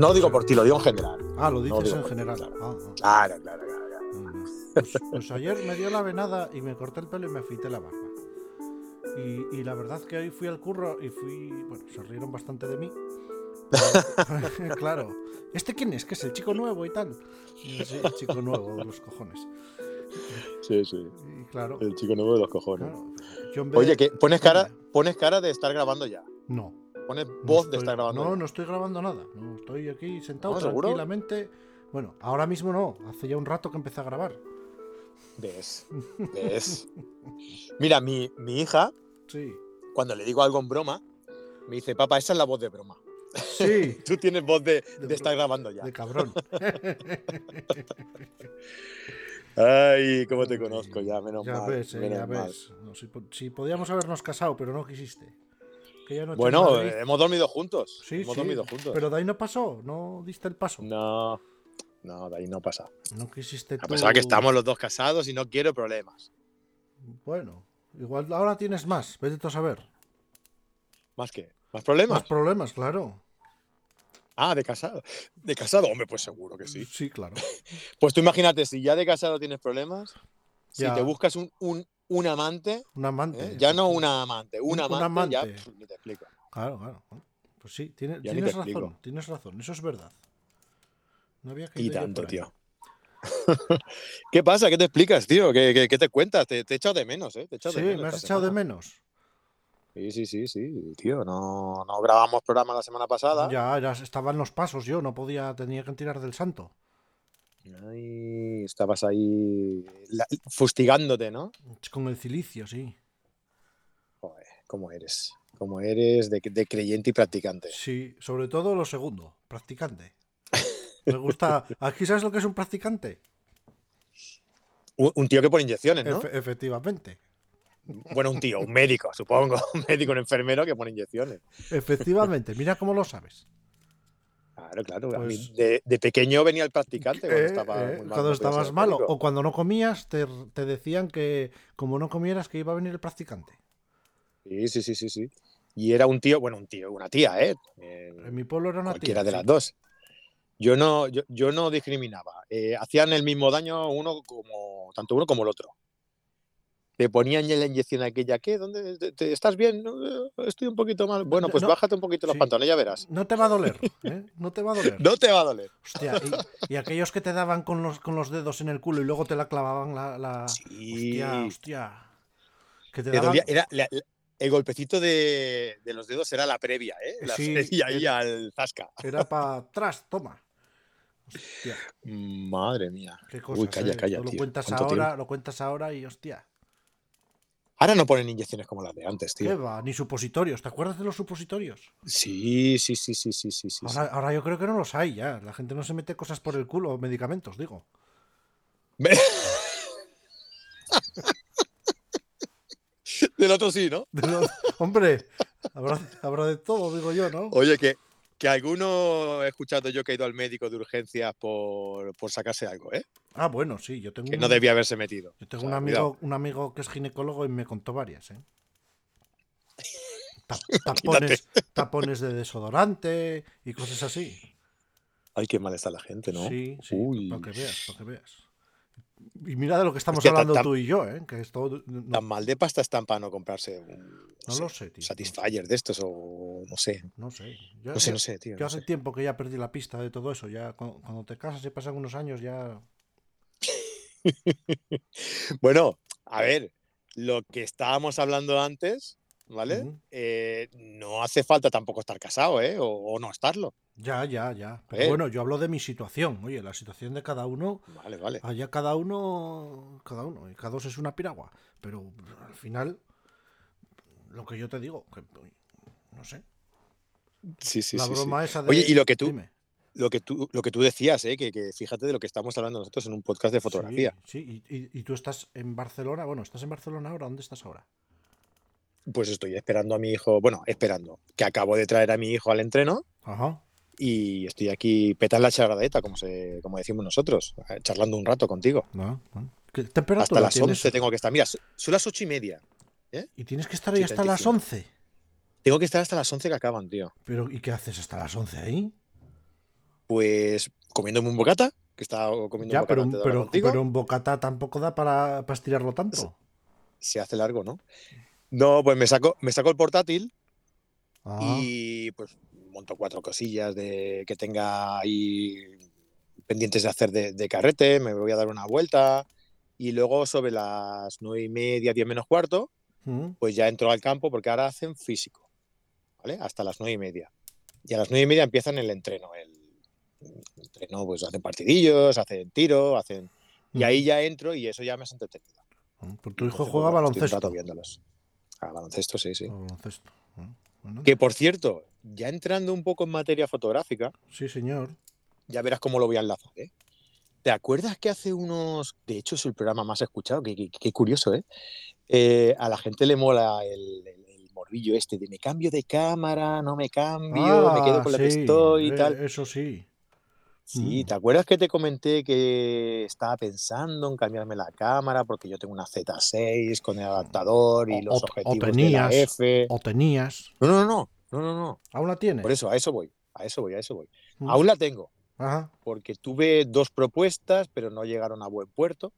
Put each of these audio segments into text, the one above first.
no. Digo por ti, lo digo en general. Ah, lo No dices digo en ti, general. claro. Ah, ah. Claro, claro, claro. claro. Mm. Pues, pues ayer me dio la venada y me corté el pelo y me afeité la barba. Y, y la verdad que hoy fui al curro y fui. Bueno, se rieron bastante de mí. Claro. ¿Este quién es? ¿Que es el chico nuevo y tal? Sí, el chico nuevo de los cojones. Sí, sí. Y claro. El chico nuevo de los cojones. claro, Oye, que pones cara, pones cara de estar grabando ya. No. Pones no voz de estoy- estar grabando. No, no estoy grabando nada. No, estoy aquí sentado ¿No? ¿Seguro? tranquilamente. Bueno, ahora mismo no. Hace ya un rato que empecé a grabar. ¿Ves? ¿Ves? Mira, mi, mi hija, Sí. cuando le digo algo en broma, me dice, papá, esa es la voz de broma. Sí. Tú tienes voz de, De de estar grabando ya. De cabrón. Ay, cómo te conozco ya, menos ya mal. ves, eh, menos ya mal. ves. No, si, si podíamos habernos casado, pero no quisiste. Que ya no te Bueno, hemos dormido juntos. sí, hemos sí, dormido juntos. Pero de ahí no pasó, no diste el paso. No, No, no, de ahí no pasa. quisiste A tú- pesar que estamos los dos casados y no quiero problemas. Bueno, igual ahora tienes más, vete tú a saber. ¿Más qué? ¿Más problemas? Más problemas, claro. Ah, de casado. De casado, hombre, pues seguro que sí. Sí, claro. Pues tú imagínate, si ya de casado tienes problemas, si te buscas un, un, un amante, Un amante. ¿eh? ya no una amante, un Un- un amante, ya amante. pf, ni te explico. Claro, claro. Pues sí, tiene- tienes razón, explico. tienes razón, eso es verdad. No había Y caído yo tanto, tío. ¿Qué pasa? ¿Qué te explicas, tío? ¿Qué, qué, qué te cuentas? Te, te he echado de menos, ¿eh? Te he echado Sí, de menos me has echado de menos. Sí, sí, sí, sí, tío. No, no grabamos programa la semana pasada. Ya, ya estaban los pasos yo, no podía, tenía que tirar del santo. Ay, estabas ahí la- fustigándote, ¿no? Con el cilicio, sí. Joder, ¿cómo eres? ¿Cómo eres de, de creyente y practicante? Sí, sobre todo lo segundo, practicante. Me gusta. ¿Aquí sabes lo que es un practicante? Un, un tío que pone inyecciones, ¿no? Efe- efectivamente. Bueno, un tío, un médico, supongo. Un médico, un enfermero que pone inyecciones. Efectivamente, mira cómo lo sabes. Claro, claro. a mí Pues- de, de pequeño venía el practicante cuando Eh, estaba eh, mal, cuando estabas malo o cuando no comías, te, te decían que como no comieras que iba a venir el practicante. Sí, sí, sí, sí, sí. Y era un tío, bueno, un tío, una tía, ¿eh? En mi pueblo era una cualquiera tía, de sí. las dos. Yo no, yo, yo no discriminaba. Eh, hacían el mismo daño uno como, tanto uno como el otro. Te ponían ya la inyección aquella, ¿qué? ¿Dónde? ¿Te- te- ¿Estás bien? "No, eh, Estoy un poquito mal. Bueno, pues No, bájate un poquito los sí. pantalones, ya verás. No te va a doler, ¿eh? No te va a doler. No te va a doler. Hostia, y, y aquellos que te daban con los, con los dedos en el culo y luego te la clavaban la. la- Sí. Hostia, hostia. Que te daban- era la- la- el golpecito de, de los dedos era la previa, ¿eh? La Sí, previa ahí era- al zasca. Era para atrás, toma. Hostia, Madre mía. qué cosas. Uy, calla, eh. calla, lo cuentas ¿Cuánto ahora, tiempo? lo cuentas ahora y hostia. Ahora no ponen inyecciones como las de antes, ¿Qué tío. Ni supositorios. ¿Te acuerdas de los supositorios? Sí, sí, sí, sí, sí, sí, sí. Ahora, ahora yo creo que no los hay ya. La gente no se mete cosas por el culo, medicamentos, digo. Del otro sí, ¿no? Hombre, habrá, habrá de todo, digo yo, ¿no? Oye, que, que alguno he escuchado yo que ha ido al médico de urgencias por, por sacarse algo, ¿eh? Ah, bueno, sí, yo tengo, Que un, no debía haberse metido. yo tengo O un amigo, un amigo que es ginecólogo y me contó varias, ¿eh? Ta- Tapones, tapones de desodorante y cosas así. Ay, qué mal está la gente, ¿no? Sí, sí, Uy. para que veas, para que veas. Y mira de lo que estamos Hostia, hablando tan- tú y yo, ¿eh? Que esto no, Tan mal de pasta están para no comprarse un no lo sé, tío. Satisfyer de estos o no sé. No sé. Yo, No sé, yo- no sé, tío. yo no hace sé. tiempo que ya perdí la pista de todo eso. Ya cuando, cuando te casas y pasan unos años ya. Bueno, a ver, lo que estábamos hablando antes, ¿vale? Eh, no hace falta tampoco estar casado, ¿eh? O, o no estarlo. Ya, ya, ya. Pero Eh. bueno, yo hablo de mi situación. Oye, la situación de cada uno. Vale, vale. Allá cada uno. Cada uno. Y cada dos es una piragua. Pero al final. Lo que yo te digo. Que, no sé. Sí, sí, la sí, sí. broma esa de. Oye, y lo que tú- Dime. Lo que tú, lo que tú decías, ¿eh? Que, que fíjate de lo que estamos hablando nosotros en un podcast de fotografía. Sí, sí. Y, y- y tú estás en Barcelona. Bueno, ¿estás en Barcelona ahora? ¿Dónde estás ahora? Pues estoy esperando a mi hijo, bueno, esperando, que acabo de traer a mi hijo al entreno Ajá. y estoy aquí petan la charladeta, como, se, como decimos nosotros, eh, charlando un rato contigo. No. ¿Qué temperatura Hasta las tienes? 11 tengo que estar. Mira, son las ocho y media. Y tienes que estar ahí hasta las 35. 11. Tengo que estar hasta las 11 que acaban, tío. Pero, ¿y qué haces hasta las 11 ahí? Pues comiéndome un bocata, que estaba comiendo Ya, un bocata pero, pero, pero un bocata tampoco da para, para estirarlo tanto. Se hace largo, ¿no? No, pues me saco, me saco el portátil Ah, y pues monto cuatro cosillas de que tenga ahí pendientes de hacer de, de carrete, me voy a dar una vuelta y luego sobre las nueve y media, diez menos cuarto, mm, pues ya entro al campo porque ahora hacen físico, ¿vale? Hasta las nueve y media. Y a las nueve y media empiezan el entreno. El, el entreno, pues hacen partidillos, hacen tiro, hacen... Y mm. ahí ya entro y eso ya me has entretenido. Mm, Pues tu hijo Entonces, juega bueno, baloncesto. Ah, baloncesto, sí, sí. Baloncesto. Mm, bueno. Que por cierto, ya entrando un poco en materia fotográfica, Sí, señor. ya verás cómo lo voy a enlazar. ¿eh? ¿Te acuerdas que hace unos, de hecho es el programa más escuchado, qué, qué- qué curioso, ¿eh? Eh, A la gente le mola el, el- el morbillo este de me cambio de cámara, no me cambio, me quedo con la que Ah, estoy y eh, tal. Eso sí. Sí, Mm. ¿te acuerdas que te comenté que estaba pensando en cambiarme la cámara porque yo tengo una Z6 con el adaptador y los o- o objetivos de la tenías, F? O tenías. No, no, no, no, no, no. ¿Aún la tienes? Por eso, a eso voy, a eso voy, a eso voy. Mm. Aún la tengo, Ajá. porque tuve dos propuestas, pero no llegaron a buen puerto.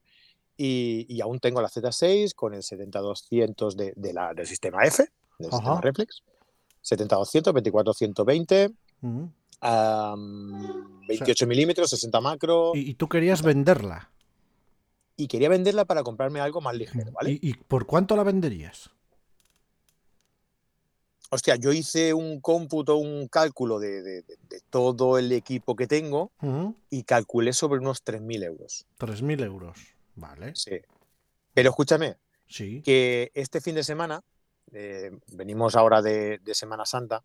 Y, y aún tengo la Z6 con el 70-200 de, de la, del sistema F, del Ajá. sistema Reflex. 70-200, 24-120, Mm. Am, 28 milímetros, 60 macro. Y, y tú querías venderla. Y quería venderla para comprarme algo más ligero, ¿vale? ¿Y, y por cuánto la venderías? Hostia, yo hice un cómputo, un cálculo de, de- de- de todo el equipo que tengo Mm, y calculé sobre unos 3.000 euros. 3.000 euros. Vale. Sí. Pero escúchame, Sí. que este fin de semana, eh, venimos ahora de Semana Santa,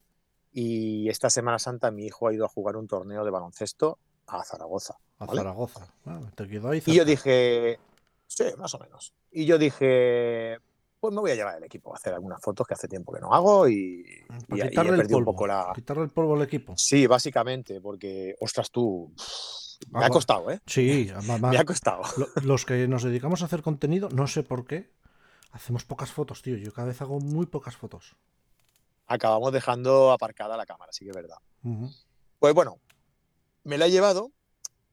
y esta Semana Santa mi hijo ha ido a jugar un torneo de baloncesto a Zaragoza. A. Zaragoza. Ah, te quedó ahí Y yo dije, sí, más o menos. Y yo dije, pues me voy a llevar el equipo a hacer algunas fotos que hace tiempo que no hago y, y- y he un polvo. poco la... Quitarle el polvo al equipo. Sí, básicamente, porque, ostras, tú, me ha costado, ¿eh? Sí, Me ha costado. lo- los que nos dedicamos a hacer contenido, no sé por qué, hacemos pocas fotos, tío. Yo cada vez hago muy pocas fotos. Acabamos dejando aparcada la cámara, sí que es verdad. Ujú. Pues bueno, me la he llevado,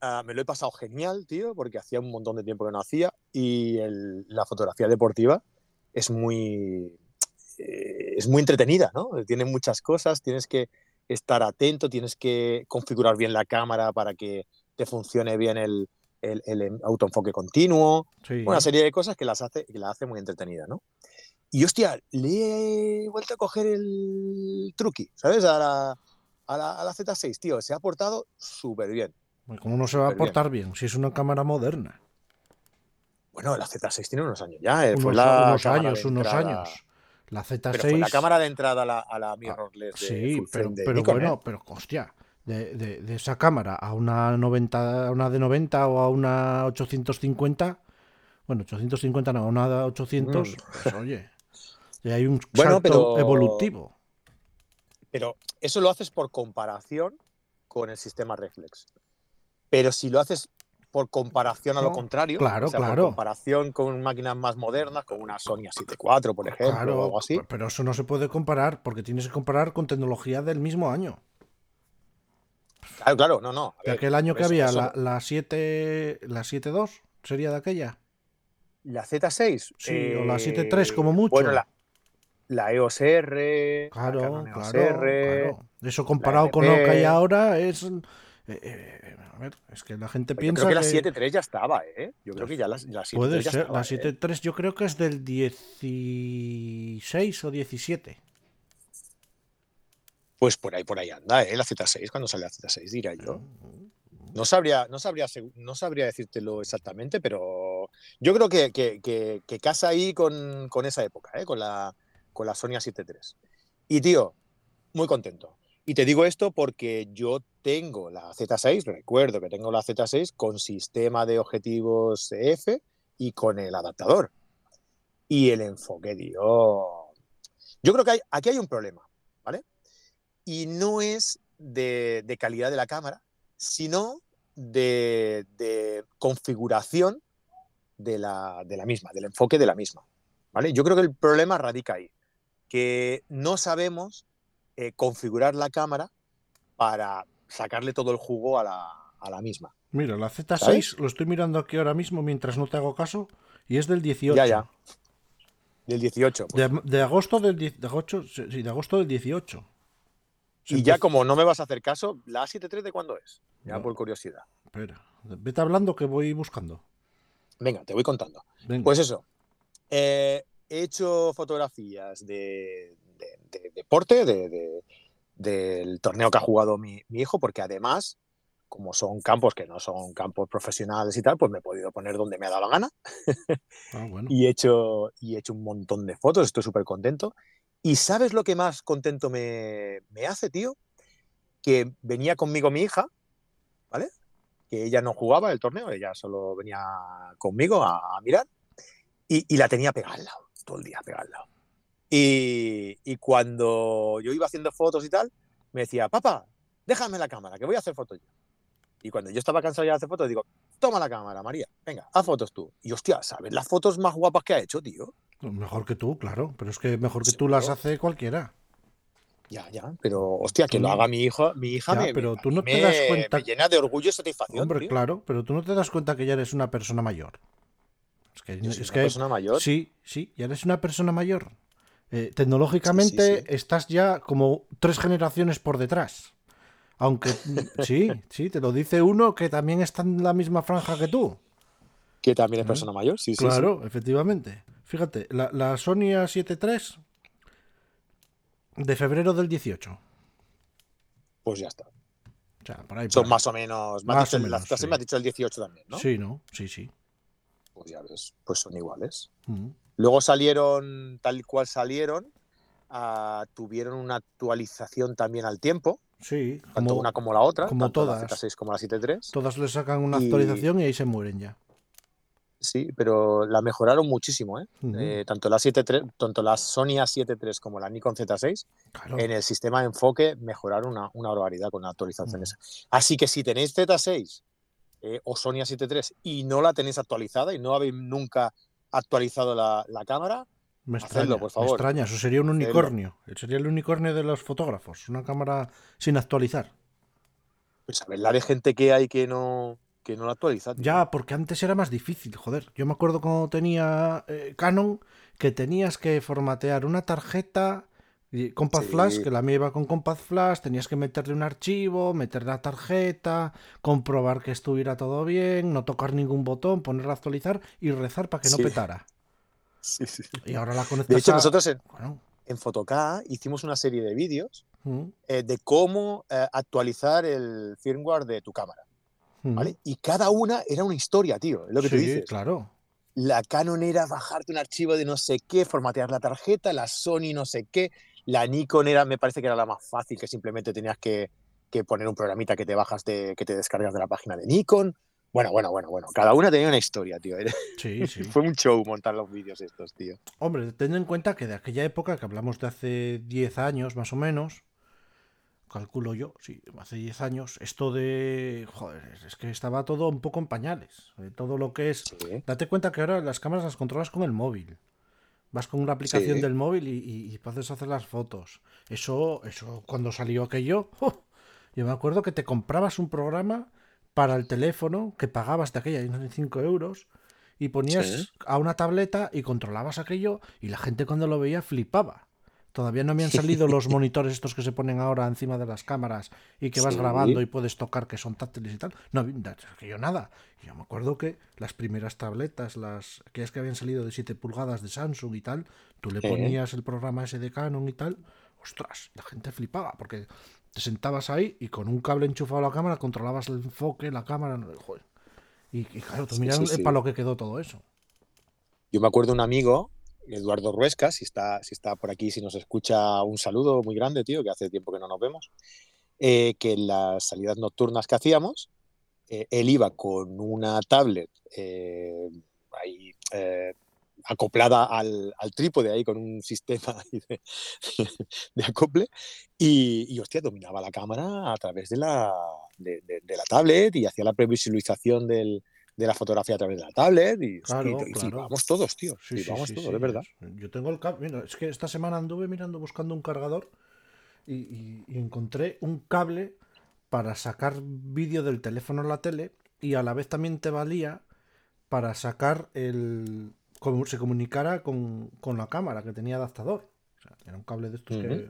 ah, me lo he pasado genial, tío, porque hacía un montón de tiempo que no hacía y el- la fotografía deportiva es muy, eh, es muy entretenida, ¿no? Tiene muchas cosas, tienes que estar atento, tienes que configurar bien la cámara para que te funcione bien el, el, el autoenfoque continuo, Sí. una serie de cosas que las hace, que la hace muy entretenida, ¿no? Y hostia, le he vuelto a coger el truqui, ¿sabes? A la, a la, a la Z6, tío. Se ha portado súper bien. ¿Cómo no se va a Súper bien. portar bien? Si es una cámara moderna. Bueno, la Z6 tiene unos años ya. eh, fue Unos, la unos años, unos años. La Pero Z6. fue la cámara de entrada a la, a la mirrorless de Sí, full pero, de pero Nikon, bueno, ¿eh? pero hostia, de, de- de esa cámara a una 90, a una de 90 o a una 850, bueno, 850 no, a una 800, Mm. pues oye, y hay un Bueno, salto pero- evolutivo. Pero eso lo haces por comparación con el sistema reflex. Pero si lo haces por comparación a lo contrario, claro, o sea, claro. por comparación con máquinas más modernas, con una Sony A7 por ejemplo, o Claro, algo así, pero eso no se puede comparar porque tienes que comparar con tecnología del mismo año. Claro, claro, no, no. De aquel año que eso- había eso- la, la 7 la 72 sería de aquella. La Z6. Sí, o la 7.3 como mucho. Bueno, la, la EOS R. Claro, la Canon EOS claro, R. claro. Eso comparado con lo que hay ahora es. eh, eh, a ver, es que la gente Yo piensa creo que la que 7.3 ya estaba, ¿eh? Yo creo que ya la, la 7.3 puede ya ser. estaba, La ¿eh? 7.3 yo creo que es del 16 o 17. Pues por ahí, por ahí anda, ¿eh? La Z6, cuando sale la Z6, diría yo. No sabría, no sabría, no sabría decírtelo exactamente, pero yo creo que, que- que- que casa ahí con, con esa época, ¿eh? con, la, con la Sony A7 III. Y tío, muy contento. Y te digo esto porque yo tengo la Z6, recuerdo que tengo la Z6 con sistema de objetivos F y con el adaptador. Y el enfoque, tío. Yo creo que hay- aquí hay un problema, ¿vale? Y no es de, calidad de la cámara, sino de, de configuración de la, de la misma, del enfoque de la misma. ¿vale? Yo creo que el problema radica ahí, que no sabemos eh, configurar la cámara para sacarle todo el jugo a la, a la misma. Mira, la Z6 ¿Sabes? lo estoy mirando aquí ahora mismo mientras no te hago caso y es del 18. Ya, ya. Del 18. pues. De, de agosto del 10 de sí, de agosto del 18. Se y ya como no me vas a hacer caso, ¿la A73 de cuándo es? Ya No. por curiosidad. Espera, vete hablando que voy buscando. Venga, te voy contando. Venga. Pues eso. eh, he hecho fotografías de, de- de deporte, de- de- del torneo que ha jugado mi, mi hijo, porque además, como son campos que no son campos profesionales y tal, pues me he podido poner donde me ha dado la gana Ah, bueno. y he hecho, y he hecho un montón de fotos, estoy súper contento. ¿Y sabes lo que más contento me, me hace, tío? Que venía conmigo mi hija, ¿vale? Que ella no jugaba el torneo, ella solo venía conmigo a, a mirar y, y la tenía pegada al lado, todo el día pegada al lado. Y, y cuando yo iba haciendo fotos y tal, me decía, papá, déjame la cámara, que voy a hacer fotos yo. Y cuando yo estaba cansado ya de hacer fotos, digo, toma la cámara, María, venga, haz fotos tú. Y hostia, ¿sabes las fotos más guapas que ha hecho, tío? Mejor que tú, claro. Pero es que mejor que tú las hace cualquiera. Ya, ya, pero hostia, que lo haga mi hijo, mi hija Ya, me, pero tú no me- te das cuenta- me llena de orgullo y satisfacción. Hombre, tío. claro, pero tú no te das cuenta que ya eres una persona mayor. Es que, es una que persona mayor. sí, sí, ya eres una persona mayor. Eh, tecnológicamente Sí, sí, estás ya como tres generaciones por detrás. Aunque sí, sí, te lo dice uno que también está en la misma franja que tú. Que también es ¿Eh? persona mayor, sí, sí, sí. Claro, efectivamente. Fíjate, la, la Sony A7 III de febrero del 18. Pues ya está. O sea, por ahí. por Son ahí. más o menos. Me Más dicho, o la menos, clase sí. me has dicho el 18 también, ¿no? Sí, ¿no? Sí, sí. Pues ya ves, pues son iguales. Mm. Luego salieron, tal cual salieron, ah, tuvieron una actualización también al tiempo, Sí, tanto como una como la otra, como tanto todas. la Z6 como la 73. todas le sacan una Y- actualización y ahí se mueren ya. Sí, pero la mejoraron muchísimo, ¿eh? Eh, tanto la 73, tanto la Sony A7 III como la Nikon Z6 Claro. en el sistema de enfoque mejoraron una, una barbaridad con actualizaciones. Así que si tenéis Z6 eh, o Sony A7 III y no la tenéis actualizada y no habéis nunca actualizado la, la cámara, Me hacedlo, extraña, por me favor. extraña. Eso sería un Hacedlo. unicornio. Sería el unicornio de los fotógrafos. Una cámara sin actualizar. pues a ver la de gente que hay que no, que no la actualiza. tío. Ya, porque antes era más difícil, joder. Yo me acuerdo cuando tenía eh, Canon que tenías que formatear una tarjeta y Compact Sí. Flash, que la mía iba con Compact Flash, tenías que meterle un archivo, meter la tarjeta, comprobar que estuviera todo bien, no tocar ningún botón, ponerla a actualizar y rezar para que no Sí. petara. Sí, sí. Y ahora la conectas De hecho, a- nosotros en, Bueno, en Fotoca hicimos una serie de vídeos mm, eh, de cómo eh, actualizar el firmware de tu cámara. mm. ¿vale? Y cada una era una historia, tío. Es lo que tú Sí, dices. claro. La Canon era bajarte un archivo de no sé qué, formatear la tarjeta, la Sony no sé qué, la Nikon era, me parece que era la más fácil, que simplemente tenías que, que poner un programita que te bajas de, que te descargas de la página de Nikon. Bueno, bueno, bueno, bueno. Cada una tenía una historia, tío. Era- Sí, sí. Fue un show montar los vídeos estos, tío. Hombre, teniendo en cuenta que de aquella época, que hablamos de hace 10 años más o menos, calculo yo, sí, hace 10 años, esto de... Joder, es que estaba todo un poco en pañales. eh, Todo lo que es... Sí. Date cuenta que ahora las cámaras las controlas con el móvil. Vas con una aplicación Sí. del móvil y, y- y puedes hacer las fotos. Eso, eso cuando salió aquello, ¡oh! yo me acuerdo que te comprabas un programa para el teléfono que pagabas de aquella, no sé, 5 euros, y ponías Sí. a una tableta y controlabas aquello y la gente cuando lo veía flipaba. Todavía no habían salido los monitores estos que se ponen ahora encima de las cámaras y que vas Sí. grabando y puedes tocar que son táctiles y tal. No aquello nada. Yo me acuerdo que las primeras tabletas, las aquellas que habían salido de 7 pulgadas de Samsung y tal, tú le ponías el programa ese de Canon y tal, ostras, la gente flipaba porque te sentabas ahí y con un cable enchufado a la cámara controlabas el enfoque, la cámara, joder. Y, y claro, tú Sí, miras sí, para lo que quedó todo eso. Yo me acuerdo de un amigo, Eduardo Ruesca, si está, si está por aquí, si nos escucha, un saludo muy grande, tío, que hace tiempo que no nos vemos, eh, que en las salidas nocturnas que hacíamos, eh, él iba con una tablet eh, eh, acoplada al, trípode, ahí con un sistema de, acople, y, y, hostia, dominaba la cámara a través de la, de- de la tablet y hacía la previsualización del, de la fotografía a través de la tablet y, Claro, y- y claro. flipamos todos, tío. Sí, sí, flipamos sí, todos, es verdad. Yo tengo el cable. Mira, es que esta semana anduve mirando buscando un cargador y, encontré un cable para sacar vídeo del teléfono a la tele y a la vez también te valía para sacar el. como se comunicara con, con la cámara que tenía adaptador. O sea, era un cable de estos que.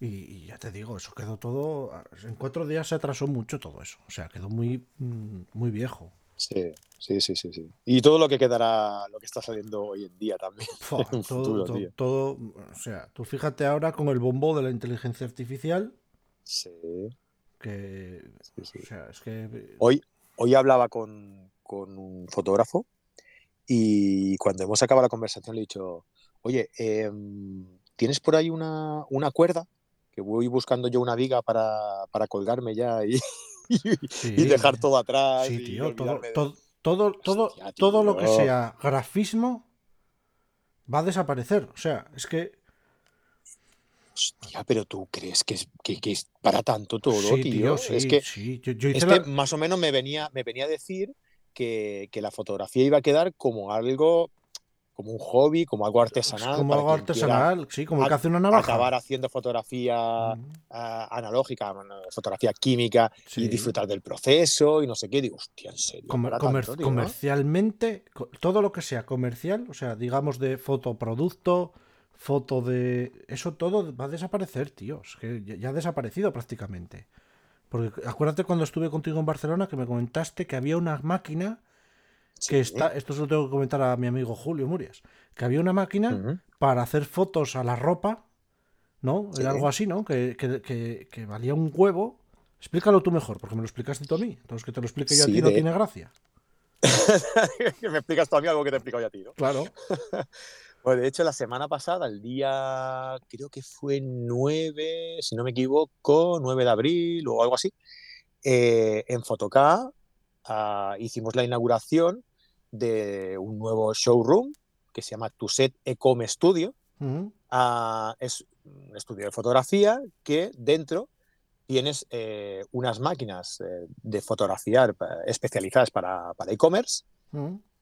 Y, y ya te digo, eso quedó todo. En cuatro días se atrasó mucho todo eso. O sea, quedó muy, mm, muy viejo. Sí, sí, sí, sí, sí. Y todo lo que quedará, lo que está saliendo hoy en día también. Fua, en un todo, futuro, todo- o sea, tú fíjate ahora con el bombo de la inteligencia artificial, Sí, que, sí, sí. o sea, es que, Hoy, hoy hablaba con, con un fotógrafo y cuando hemos acabado la conversación le he dicho, oye, em, ¿tienes por ahí una, una cuerda? Que voy buscando yo una viga para, para colgarme ya y, sí, y dejar todo atrás. sí, tío, todo, todo, todo, todo, Hostia, todo lo que sea grafismo va a desaparecer. O sea, es que, Hostia, pero tú crees que es, que, que es para tanto todo, sí, tío. tío, sí, es que sí. Yo, yo hice este la- más o menos me venía, me venía a decir que, que la fotografía iba a quedar como algo, como un hobby, como algo artesanal. como algo artesanal, sí, como el que hace una navaja. Acabar haciendo fotografía ah, analógica, fotografía química sí. y disfrutar del proceso y no sé qué. Digo, hostia, en serio. Comer- para comer- tanto, tío? comercialmente, co- todo lo que sea comercial, o sea, digamos de fotoproducto, foto de... Eso todo va a desaparecer, tío. Es que ya ha desaparecido prácticamente. Porque acuérdate cuando estuve contigo en Barcelona que me comentaste que había una máquina que está... Esto se lo tengo que comentar a mi amigo Julio Murias. Que había una máquina para hacer fotos a la ropa, ¿no? Sí. Era algo así, ¿no? Que, que- que- que valía un huevo. Explícalo tú mejor, porque me lo explicaste tú a mí. Entonces que te lo explique yo a ti no tiene gracia. que me explicas tú a mí algo que te he explicado yo a ti, ¿no? Claro. Pues de hecho, la semana pasada, el día, creo que fue 9, si no me equivoco, 9 de abril o algo así, eh, en Fotoca ah, hicimos la inauguración de un nuevo showroom que se llama Tuset Ecom Studio. Ah, es un estudio de fotografía que dentro tienes eh, unas máquinas eh, de fotografiar especializadas para para e-commerce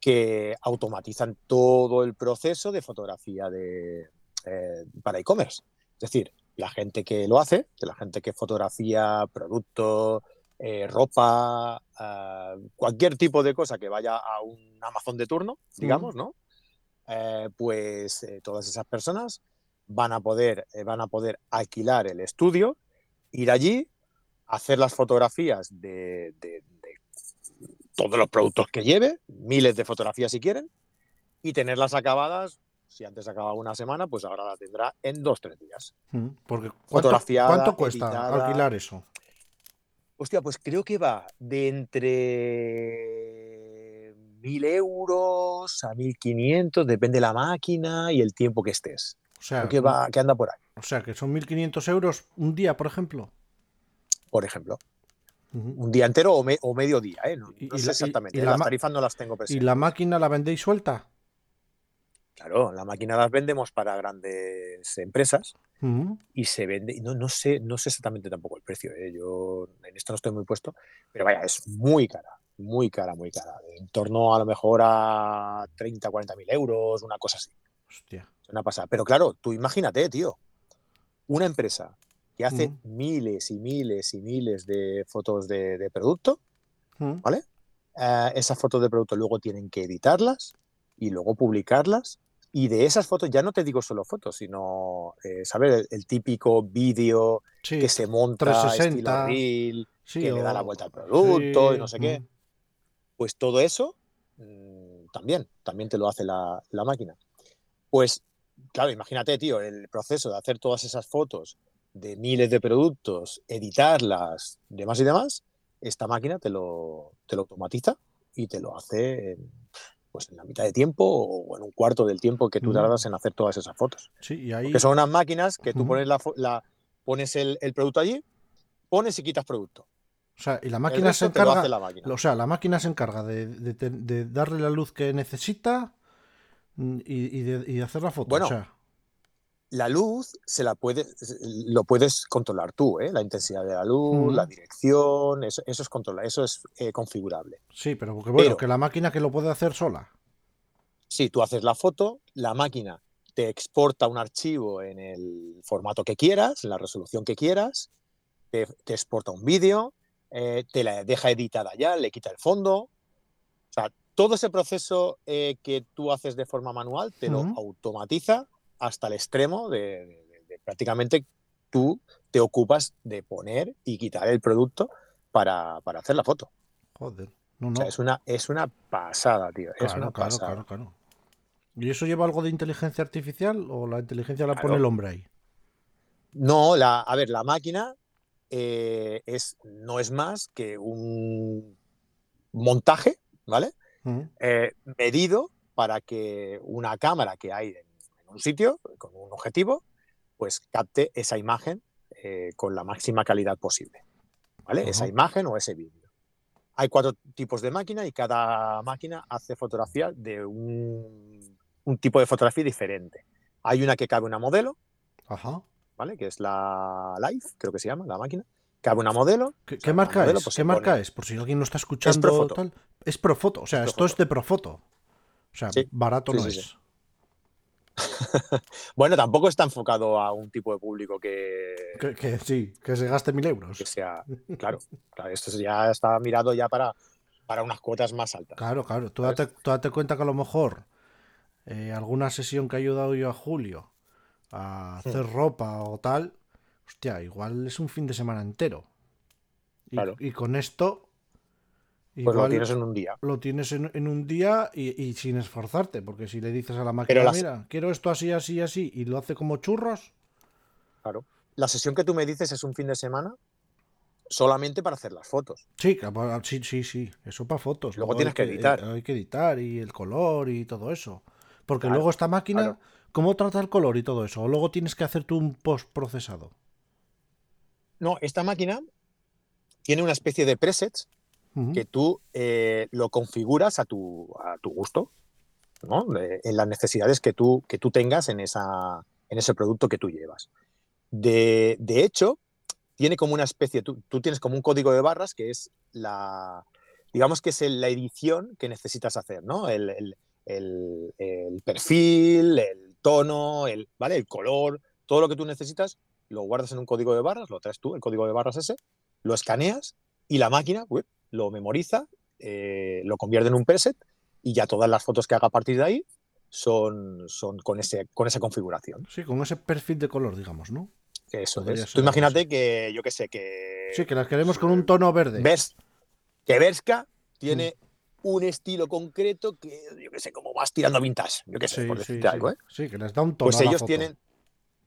que automatizan todo el proceso de fotografía de, eh, para e-commerce. Es decir, la gente que lo hace, de la gente que fotografía producto, eh, ropa, ah, cualquier tipo de cosa que vaya a un Amazon de turno, digamos, ¿no? Eh, pues eh, todas esas personas van a poder, van a poder alquilar el estudio, ir allí, hacer las fotografías de, de- de todos los productos que lleve, miles de fotografías si quieren, y tenerlas acabadas. Si antes acababa una semana, pues ahora la tendrá en dos, tres días. Porque ¿cuánto, cuesta editada. alquilar eso? Hostia, pues creo que va de entre 1.000 euros a 1.500, depende de la máquina y el tiempo que estés. O sea, Creo que, va, que anda por ahí, o sea, que son 1.500 euros un día, por ejemplo. por ejemplo. Un día entero o, me- o medio día, ¿eh? No, Y- no y sé la- y- exactamente, y ¿eh? la las tarifas no las tengo ¿Y presentes. la máquina la vendéis suelta? Claro, la máquina las vendemos para grandes empresas Y se vende, y no, no sé, no sé exactamente tampoco el precio, ¿eh? yo en esto no estoy muy puesto, pero vaya, es muy cara, muy cara, muy cara, en torno a lo mejor a 30, 40 mil euros, una cosa así, Hostia. es una pasada. Pero claro, tú imagínate, tío, una empresa que hace miles y miles y miles de fotos de, de producto. ¿vale? Eh, esas fotos de producto luego tienen que editarlas y luego publicarlas. Y de esas fotos, ya no te digo solo fotos, sino, eh, ¿sabes? El, el típico vídeo Sí, que se monta 360, estilo reel, sí, que le da o- la vuelta al producto y sí, no sé qué. ujú. Pues todo eso mm, también, también te lo hace la, la máquina. Pues, claro, imagínate, tío, el proceso de hacer todas esas fotos de miles de productos, editarlas, demás y demás, esta máquina te lo, te lo automatiza y te lo hace en, pues en la mitad de tiempo o en un cuarto del tiempo que tú tardas en hacer todas esas fotos. Sí, y ahí. Que son unas máquinas que tú pones, la, la- pones el, el producto allí, pones y quitas producto. O sea, y la máquina se lo encarga. hace la máquina. O sea, la máquina se encarga de, de darle la luz que necesita mm, y, y de, y de hacer la foto. Bueno, o sea, la luz se la puede, lo puedes controlar tú, ¿eh? la intensidad de la luz, la dirección, eso, eso es controlar, eso es eh, configurable. Sí, pero que bueno, Pero- que la máquina que lo puede hacer sola. Si tú haces la foto, la máquina te exporta un archivo en el formato que quieras, en la resolución que quieras, te, te exporta un vídeo, eh, te la deja editada ya, le quita el fondo. O sea, todo ese proceso que tú haces de forma manual te lo automatiza hasta el extremo de, de- de- de prácticamente tú te ocupas de poner y quitar el producto para, para hacer la foto. Joder. No, O no. sea, es una, es una pasada, tío. es Claro, una claro, pasada. claro, claro. ¿Y eso lleva algo de inteligencia artificial o la inteligencia la Claro. pone el hombre ahí? No, la, a ver, la máquina eh, es, no es más que un montaje, ¿vale? Eh, medido para que una cámara que hay en, en un sitio, con un objetivo, pues capte esa imagen eh, con la máxima calidad posible, ¿vale? Esa imagen o ese vídeo. Hay cuatro tipos de máquina y cada máquina hace fotografía de un, un tipo de fotografía diferente. Hay una que cabe una modelo, Ajá. ¿vale? Que es la Life, creo que se llama, la máquina. Cabe una modelo. ¿Qué, o sea, qué la marca modelo, es? pues, ¿Qué marca pone- es? Por si alguien no está escuchando Profoto. tal. Es Profoto. O sea, esto es Profoto. de Profoto. O sea, Sí. barato Sí, no sí, es. Bueno, tampoco está enfocado a un tipo de público que, Que, que sí, que se gaste mil euros. que sea. Claro, claro, esto ya está mirado ya para, para unas cuotas más altas. Claro, claro. Tú date, tú date cuenta que a lo mejor eh, alguna sesión que ha ayudado yo a Julio a Hmm. hacer ropa o tal, hostia, igual es un fin de semana entero. Y, Claro. y con esto, Pues lo tienes en un día. lo tienes en, en un día y, y sin esforzarte, porque si le dices a la máquina, las- mira, quiero esto así, así, así, y lo hace como churros, Claro. La sesión que tú me dices es un fin de semana solamente para hacer las fotos. sí, sí, sí, sí, eso para fotos. Luego tienes que editar. hay que editar y el color y todo eso. Porque Claro, luego esta máquina, claro. ¿cómo trata el color y todo eso? O luego tienes que hacer tú un post procesado. No, esta máquina tiene una especie de presets Que tú eh, lo configuras a tu, a tu gusto, ¿no? En las necesidades que tú, que tú tengas en, esa, en ese producto que tú llevas. De, de hecho, tiene como una especie, tú, tú tienes como un código de barras que es la, digamos que es la edición que necesitas hacer, ¿no? El, el- el- perfil, el tono, el, ¿vale? el color, todo lo que tú necesitas, lo guardas en un código de barras, lo traes tú, el código de barras ese, lo escaneas y la máquina uep, lo memoriza, eh, lo convierte en un preset y ya todas las fotos que haga a partir de ahí son, son con, ese, con esa configuración. Sí, con ese perfil de color, digamos, ¿no? Eso Podría es. Tú imagínate que, yo qué sé, que, Sí, que las queremos con un tono verde. ves que Berska tiene Mm. un estilo concreto que, yo qué sé, como vas tirando a vintage, yo qué sé, Sí, por decirte sí. algo, ¿eh? Sí, que les da un tono Pues a la ellos foto. tienen,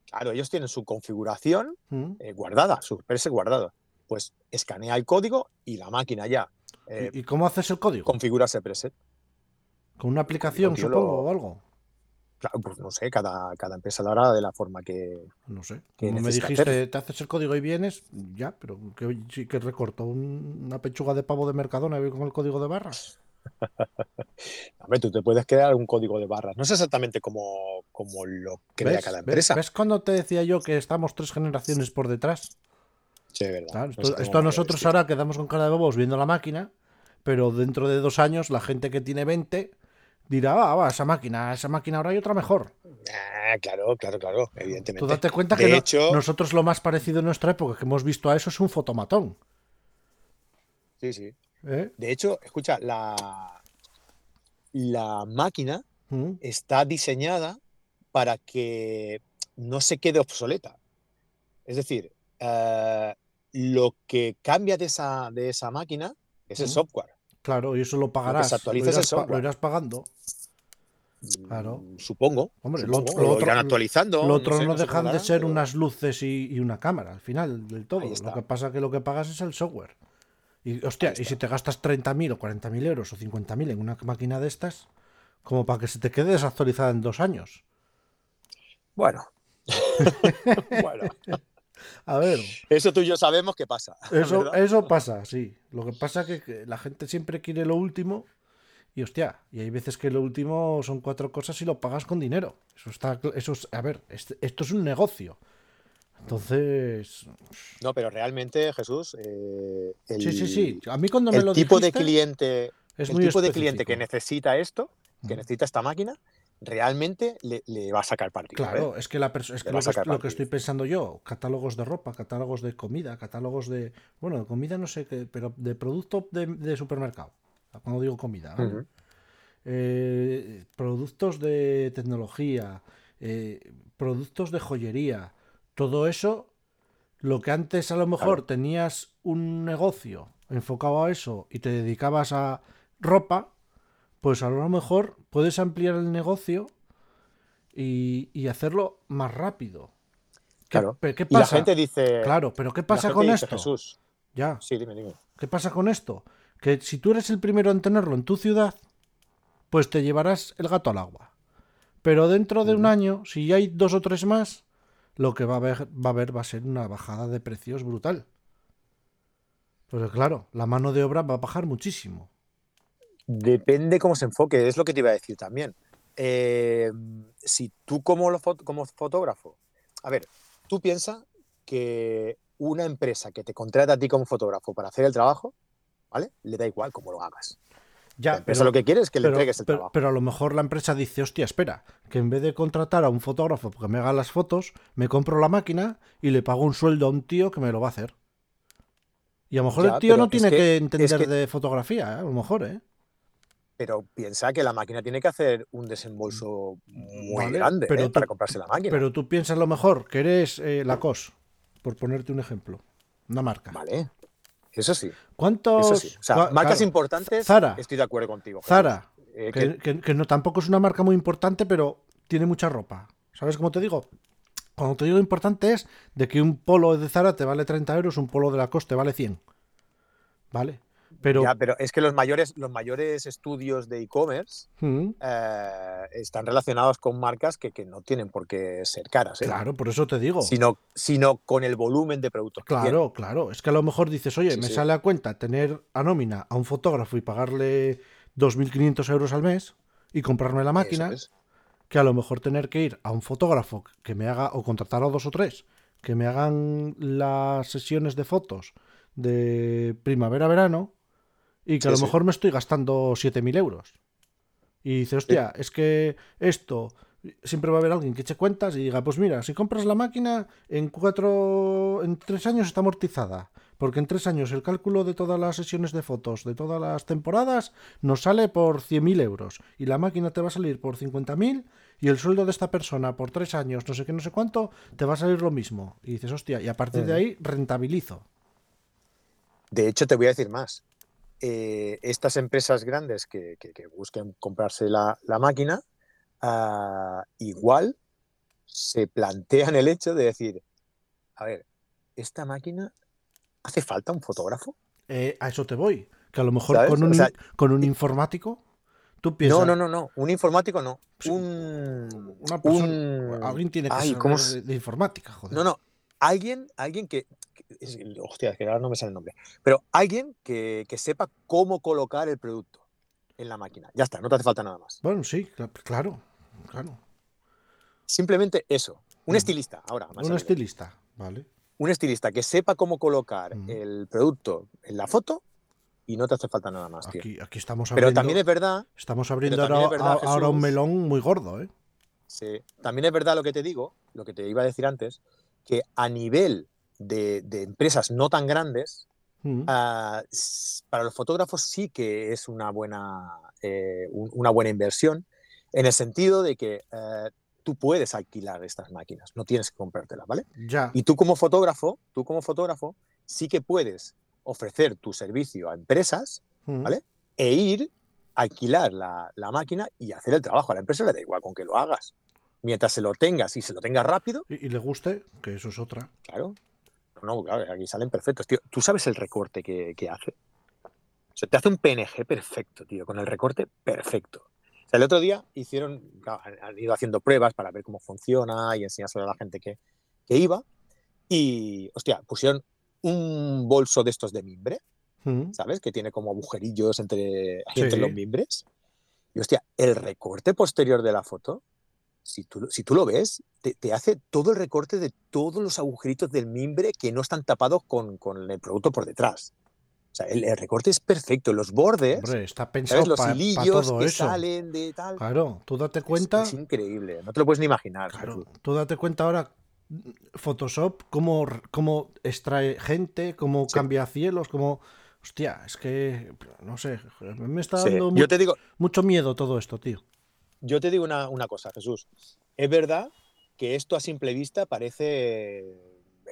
claro, ellos tienen su configuración Mm. eh, guardada, su preset guardado. Pues escanea el código y la máquina ya eh, ¿Y, cómo haces el código? configura ese preset. ¿Con una aplicación, supongo, lo- o algo? Claro, pues no sé, cada, cada empresa lo hará de la forma que. No sé. que Como me dijiste, hacer. te haces el código y vienes, ya, pero que sí que recorto un- una pechuga de pavo de Mercadona y con el código de barras. A ver, tú te puedes crear un código de barras. No sé exactamente cómo, cómo lo crea ¿Ves? cada ¿Ves? empresa. ¿Ves cuando te decía yo que estamos tres generaciones por detrás? Sí, verdad. Claro, esto, a nosotros ahora quedamos con cara de bobos viendo la máquina, pero dentro de dos años la gente que tiene 20 dirá, ah, va, esa máquina, esa máquina ahora hay otra mejor. Ah, claro, claro, claro, evidentemente. Tú date cuenta de que no- hecho, nosotros lo más parecido en nuestra época que hemos visto a eso es un fotomatón. sí, sí. ¿eh? De hecho, escucha, la, la máquina Mm. está diseñada para que no se quede obsoleta. Es decir, eh, lo que cambia de esa, de esa máquina es el software. Claro, y eso lo pagarás. se actualiza lo, es irás pa- lo software. irás pagando. Mm, Claro. Supongo. Hombre, lo supongo, otro- lo o otro- irán actualizando. Lo otro sé, no, dejan de ser pero- unas luces y, y una cámara, al final del todo. Lo que pasa que lo que pagas es el software. Y hostia, y si te gastas 30.000 o 40.000 euros o 50.000 en una máquina de estas, como para que se te quede desactualizada en dos años. Bueno. bueno, A ver, eso tú y yo sabemos que pasa. eso, ¿verdad? eso pasa, sí. Lo que pasa que, que la gente siempre quiere lo último Y hostia, y hay veces que lo último son cuatro cosas y lo pagas con dinero. Eso está, eso es, a ver, este- esto es un negocio. Entonces, No, pero realmente, Jesús, eh, el, sí, sí, sí. A mí cuando me el lo tipo de cliente, es el muy tipo de cliente que necesita esto, que necesita esta máquina, realmente le, le va a sacar partido. ¿eh? Claro, es que, la es que lo, que, lo estoy pensando yo, catálogos de ropa, catálogos de comida, catálogos de, bueno, de comida no sé qué, pero de producto de, de supermercado. Cuando digo comida. Eh, productos de tecnología, eh, productos de joyería, todo eso, lo que antes a lo mejor Claro. tenías un negocio enfocado a eso y te dedicabas a ropa, pues a lo mejor puedes ampliar el negocio y, y hacerlo más rápido. ¿Qué, Claro. pe- qué Y la pasa? gente dice. Claro, pero ¿qué pasa con dice, esto? Jesús. Ya. Sí, dime, dime. ¿Qué pasa con esto? Que si tú eres el primero en tenerlo en tu ciudad, pues te llevarás el gato al agua. Pero dentro de un año, si hay dos o tres más, lo que va a haber va a, haber va a ser una bajada de precios brutal. Pues claro, la mano de obra va a bajar muchísimo. Depende cómo se enfoque, es lo que te iba a decir también. Eh, si tú como, lo fot- como fotógrafo, a ver, tú piensas que una empresa que te contrata a ti como fotógrafo para hacer el trabajo, ¿vale? Le da igual cómo lo hagas. Ya, la empresa lo que quiere es que le pero, entregues el pero- trabajo. pero a lo mejor la empresa dice, hostia, espera, que en vez de contratar a un fotógrafo que me haga las fotos, me compro la máquina y le pago un sueldo a un tío que me lo va a hacer. Y a lo mejor Ya, el tío pero no tiene que- que, es entender que- de fotografía, ¿eh? a lo mejor, ¿eh? Pero piensa que la máquina tiene que hacer un desembolso muy Vale, grande pero ¿eh? tú- para comprarse la máquina. Pero tú piensas lo mejor que eres eh, Lacoste, por ponerte un ejemplo, una marca. Vale, eso sí, ¿Cuántos? eso sí. O sea, marcas claro, importantes, Zara. estoy de acuerdo contigo. Zara, Eh, que, que- que- que no, tampoco es una marca muy importante, pero tiene mucha ropa. ¿Sabes cómo te digo? Cuando te digo importante es de que un polo de Zara te vale 30 euros, un polo de Lacoste te vale 100. ¿Vale? Pero... ya, pero es que los mayores, los mayores estudios de e-commerce Mm, eh, están relacionados con marcas que, que no tienen por qué ser caras, ¿eh? Claro, por eso te digo. sino, sino con el volumen de productos. que tienen. Claro, claro. Es que a lo mejor dices, oye, Sí, me sí. sale a cuenta tener a nómina a un fotógrafo y pagarle 2.500 euros al mes y comprarme la máquina, es. que a lo mejor tener que ir a un fotógrafo que me haga, o contratar a dos o tres, que me hagan las sesiones de fotos de primavera-verano y que a Sí, lo sí. mejor me estoy gastando 7.000 euros. Y dice, hostia, es que esto siempre va a haber alguien que eche cuentas y diga, pues mira, si compras la máquina, en cuatro, en tres años está amortizada. Porque en tres años el cálculo de todas las sesiones de fotos de todas las temporadas nos sale por 100.000 euros. Y la máquina te va a salir por 50.000 y el sueldo de esta persona por tres años, no sé qué, no sé cuánto, te va a salir lo mismo. Y dices, hostia, y a partir de ahí rentabilizo. De hecho, te voy a decir más. Eh, estas empresas grandes que, que- que busquen comprarse la, la máquina, ah, igual se plantean el hecho de decir, a ver, ¿esta máquina hace falta un fotógrafo? Eh, a eso te voy. Que a lo mejor ¿Sabes? con un, O sea, con un informático, tú piensas... No, no, no, no. Un informático no. Sí, Un. Una persona, un- alguien tiene que Ay, saber ¿cómo de, se- de informática, joder. No, no. Alguien, alguien que. Es- hostia, es que ahora no me sale el nombre. Pero alguien que, que sepa cómo colocar el producto en la máquina. Ya está, no te hace falta nada más. Bueno, sí, cla- claro, claro. Simplemente eso. Un Mm. estilista, ahora. más Un estilista, ¿vale? Un estilista que sepa cómo colocar Mm. el producto en la foto y no te hace falta nada más, tío. Aquí, aquí estamos Pero abriendo, también es verdad, estamos abriendo ahora, es verdad, un melón muy gordo, ¿eh? sí, también es verdad lo que te digo, lo que te iba a decir antes, que a nivel de, de empresas no tan grandes, Mm. ah, para los fotógrafos sí que es una buena, eh, un- una buena inversión, en el sentido de que eh, tú puedes alquilar estas máquinas, no tienes que comprártelas, ¿vale? Ya, Y tú como fotógrafo, tú como fotógrafo, sí que puedes ofrecer tu servicio a empresas, Mm. ¿vale? E ir a alquilar la, la máquina y hacer el trabajo. A la empresa le da igual con que lo hagas. Mientras se lo tengas y se lo tengas rápido, Y, y le guste, que eso es otra. claro. No, claro, aquí salen perfectos, tío. ¿Tú sabes el recorte que, que hace? O sea, te hace un PNG perfecto, tío, con el recorte perfecto. O sea, el otro día hicieron, claro, han, ido haciendo pruebas para ver cómo funciona y enseñárselo a la gente que, que iba. Y, hostia, pusieron un bolso de estos de mimbre, Mm. ¿sabes? Que tiene como agujerillos entre, Sí. entre los mimbres. Y hostia, el recorte posterior de la foto, si tú, si tú lo ves, te, te hace todo el recorte de todos los agujeritos del mimbre que no están tapados con, con el producto por detrás. O sea, el, el recorte es perfecto. Los bordes, Hombre, está ¿sabes? pensado Los hilillos todo que eso. salen de tal. Claro, tú date cuenta. es increíble. No te lo puedes ni imaginar. Claro, tú date cuenta ahora Photoshop, cómo, cómo extrae gente, cómo Sí, cambia cielos, cómo... Hostia, es que, no sé, me está sí. dando mu- Yo te digo, mucho miedo todo esto, tío. Yo te digo una, una cosa, Jesús. Es verdad que esto a simple vista parece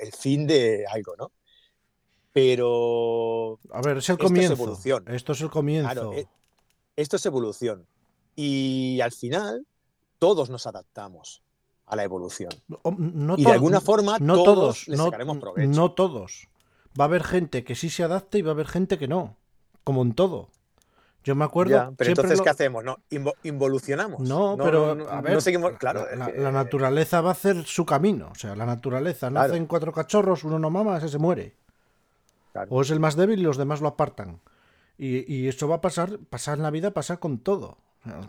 el fin de algo, ¿no? Pero A ver, es el esto es comienzo. evolución. Esto es el comienzo. e- esto es evolución. Y al final, todos nos adaptamos a la evolución. No, Y de alguna forma, no todos todos, no, sacaremos provecho. no todos. Va a haber gente que sí se adapte y va a haber gente que no, como en todo. Yo me acuerdo, Ya, pero entonces, lo- ¿qué hacemos? ¿No? Invo- ¿Involucionamos? No, No, pero no, a no ver, seguimos. Claro, la, que- naturaleza va a hacer su camino. O sea, la naturaleza Claro. nacen cuatro cachorros, uno no mama, ese se muere. claro. O es el más débil y los demás lo apartan. Y, y eso va a pasar, pasar en la vida, pasa con todo.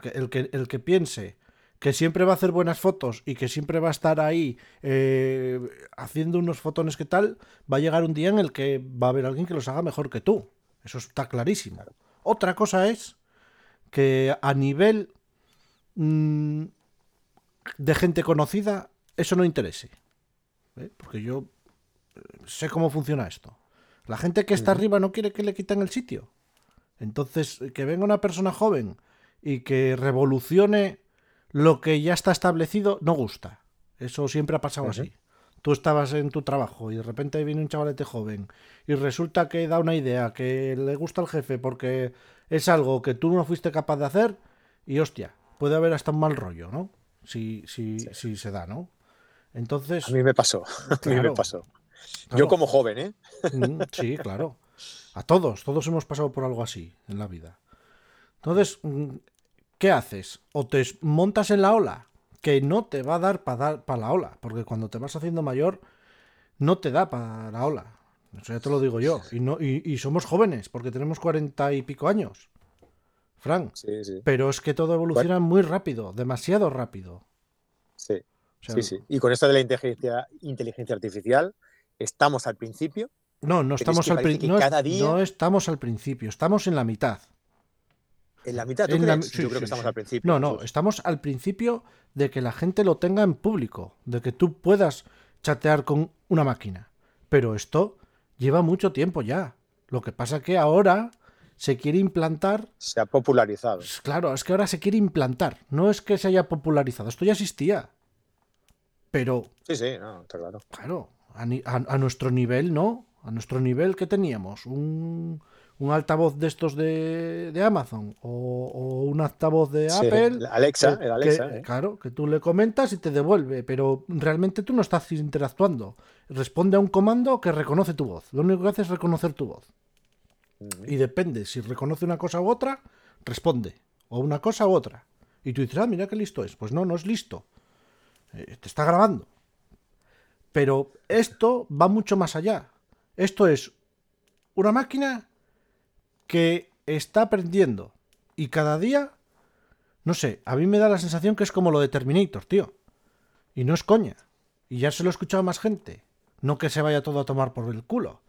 Que, el que, el que piense que siempre va a hacer buenas fotos y que siempre va a estar ahí eh, haciendo unos fotones que tal, va a llegar un día en el que va a haber alguien que los haga mejor que tú. Eso está clarísimo. Otra cosa es que a nivel mm, de gente conocida eso no interese. ¿eh? Porque yo eh, sé cómo funciona esto. La gente que está arriba no quiere que le quiten el sitio. Entonces, que venga una persona joven y que revolucione lo que ya está establecido, no gusta. Eso siempre ha pasado así. Tú estabas en tu trabajo y de repente viene un chavalete joven y resulta que da una idea que le gusta al jefe porque es algo que tú no fuiste capaz de hacer y hostia, puede haber hasta un mal rollo, ¿no? Si, si, Sí. si se da, ¿no? Entonces, A mí me pasó. A mí me pasó. claro, Yo como joven, ¿eh? mm, sí, claro. A todos, todos hemos pasado por algo así en la vida. Entonces, mm, ¿qué haces? O te montas en la ola, que no te va a dar para la ola, porque cuando te vas haciendo mayor, no te da para la ola. Eso ya te lo digo yo. Y, no, y, y somos jóvenes, porque tenemos cuarenta y pico años. Frank. Sí, sí. Pero es que todo evoluciona muy rápido, demasiado rápido. Sí, O sea, sí, sí. Y con esto de la inteligencia, inteligencia artificial, estamos al principio. No, no estamos al principio. No, día- no estamos al principio, estamos en la mitad. En la mitad, ¿tú En la- sí, Yo creo sí, que estamos al principio. No, no, estamos al principio de que la gente lo tenga en público, de que tú puedas chatear con una máquina. Pero esto lleva mucho tiempo ya. Lo que pasa que ahora se quiere implantar. Se ha popularizado. pues, Claro, es que ahora se quiere implantar. No es que se haya popularizado, esto ya existía. Pero, Sí, sí, no, está claro. claro, a- a nuestro nivel no. A nuestro nivel, ¿qué teníamos? Un, un altavoz de estos de, de Amazon o, o un altavoz de Sí, Apple. Alexa, que- el Alexa, que- ¿eh? Claro, que tú le comentas y te devuelve, pero realmente tú no estás interactuando. Responde a un comando que reconoce tu voz. Lo único que hace es reconocer tu voz. Ujú. Y depende, si reconoce una cosa u otra, responde. O una cosa u otra. Y tú dices, ah, mira qué listo es. Pues no, no es listo. Eh, te está grabando. Pero esto va mucho más allá. Esto es una máquina que está aprendiendo. Y cada día, no sé, a mí me da la sensación que es como lo de Terminator, tío. Y no es coña. Y ya se lo he escuchado a más gente. No que se vaya todo a tomar por el culo.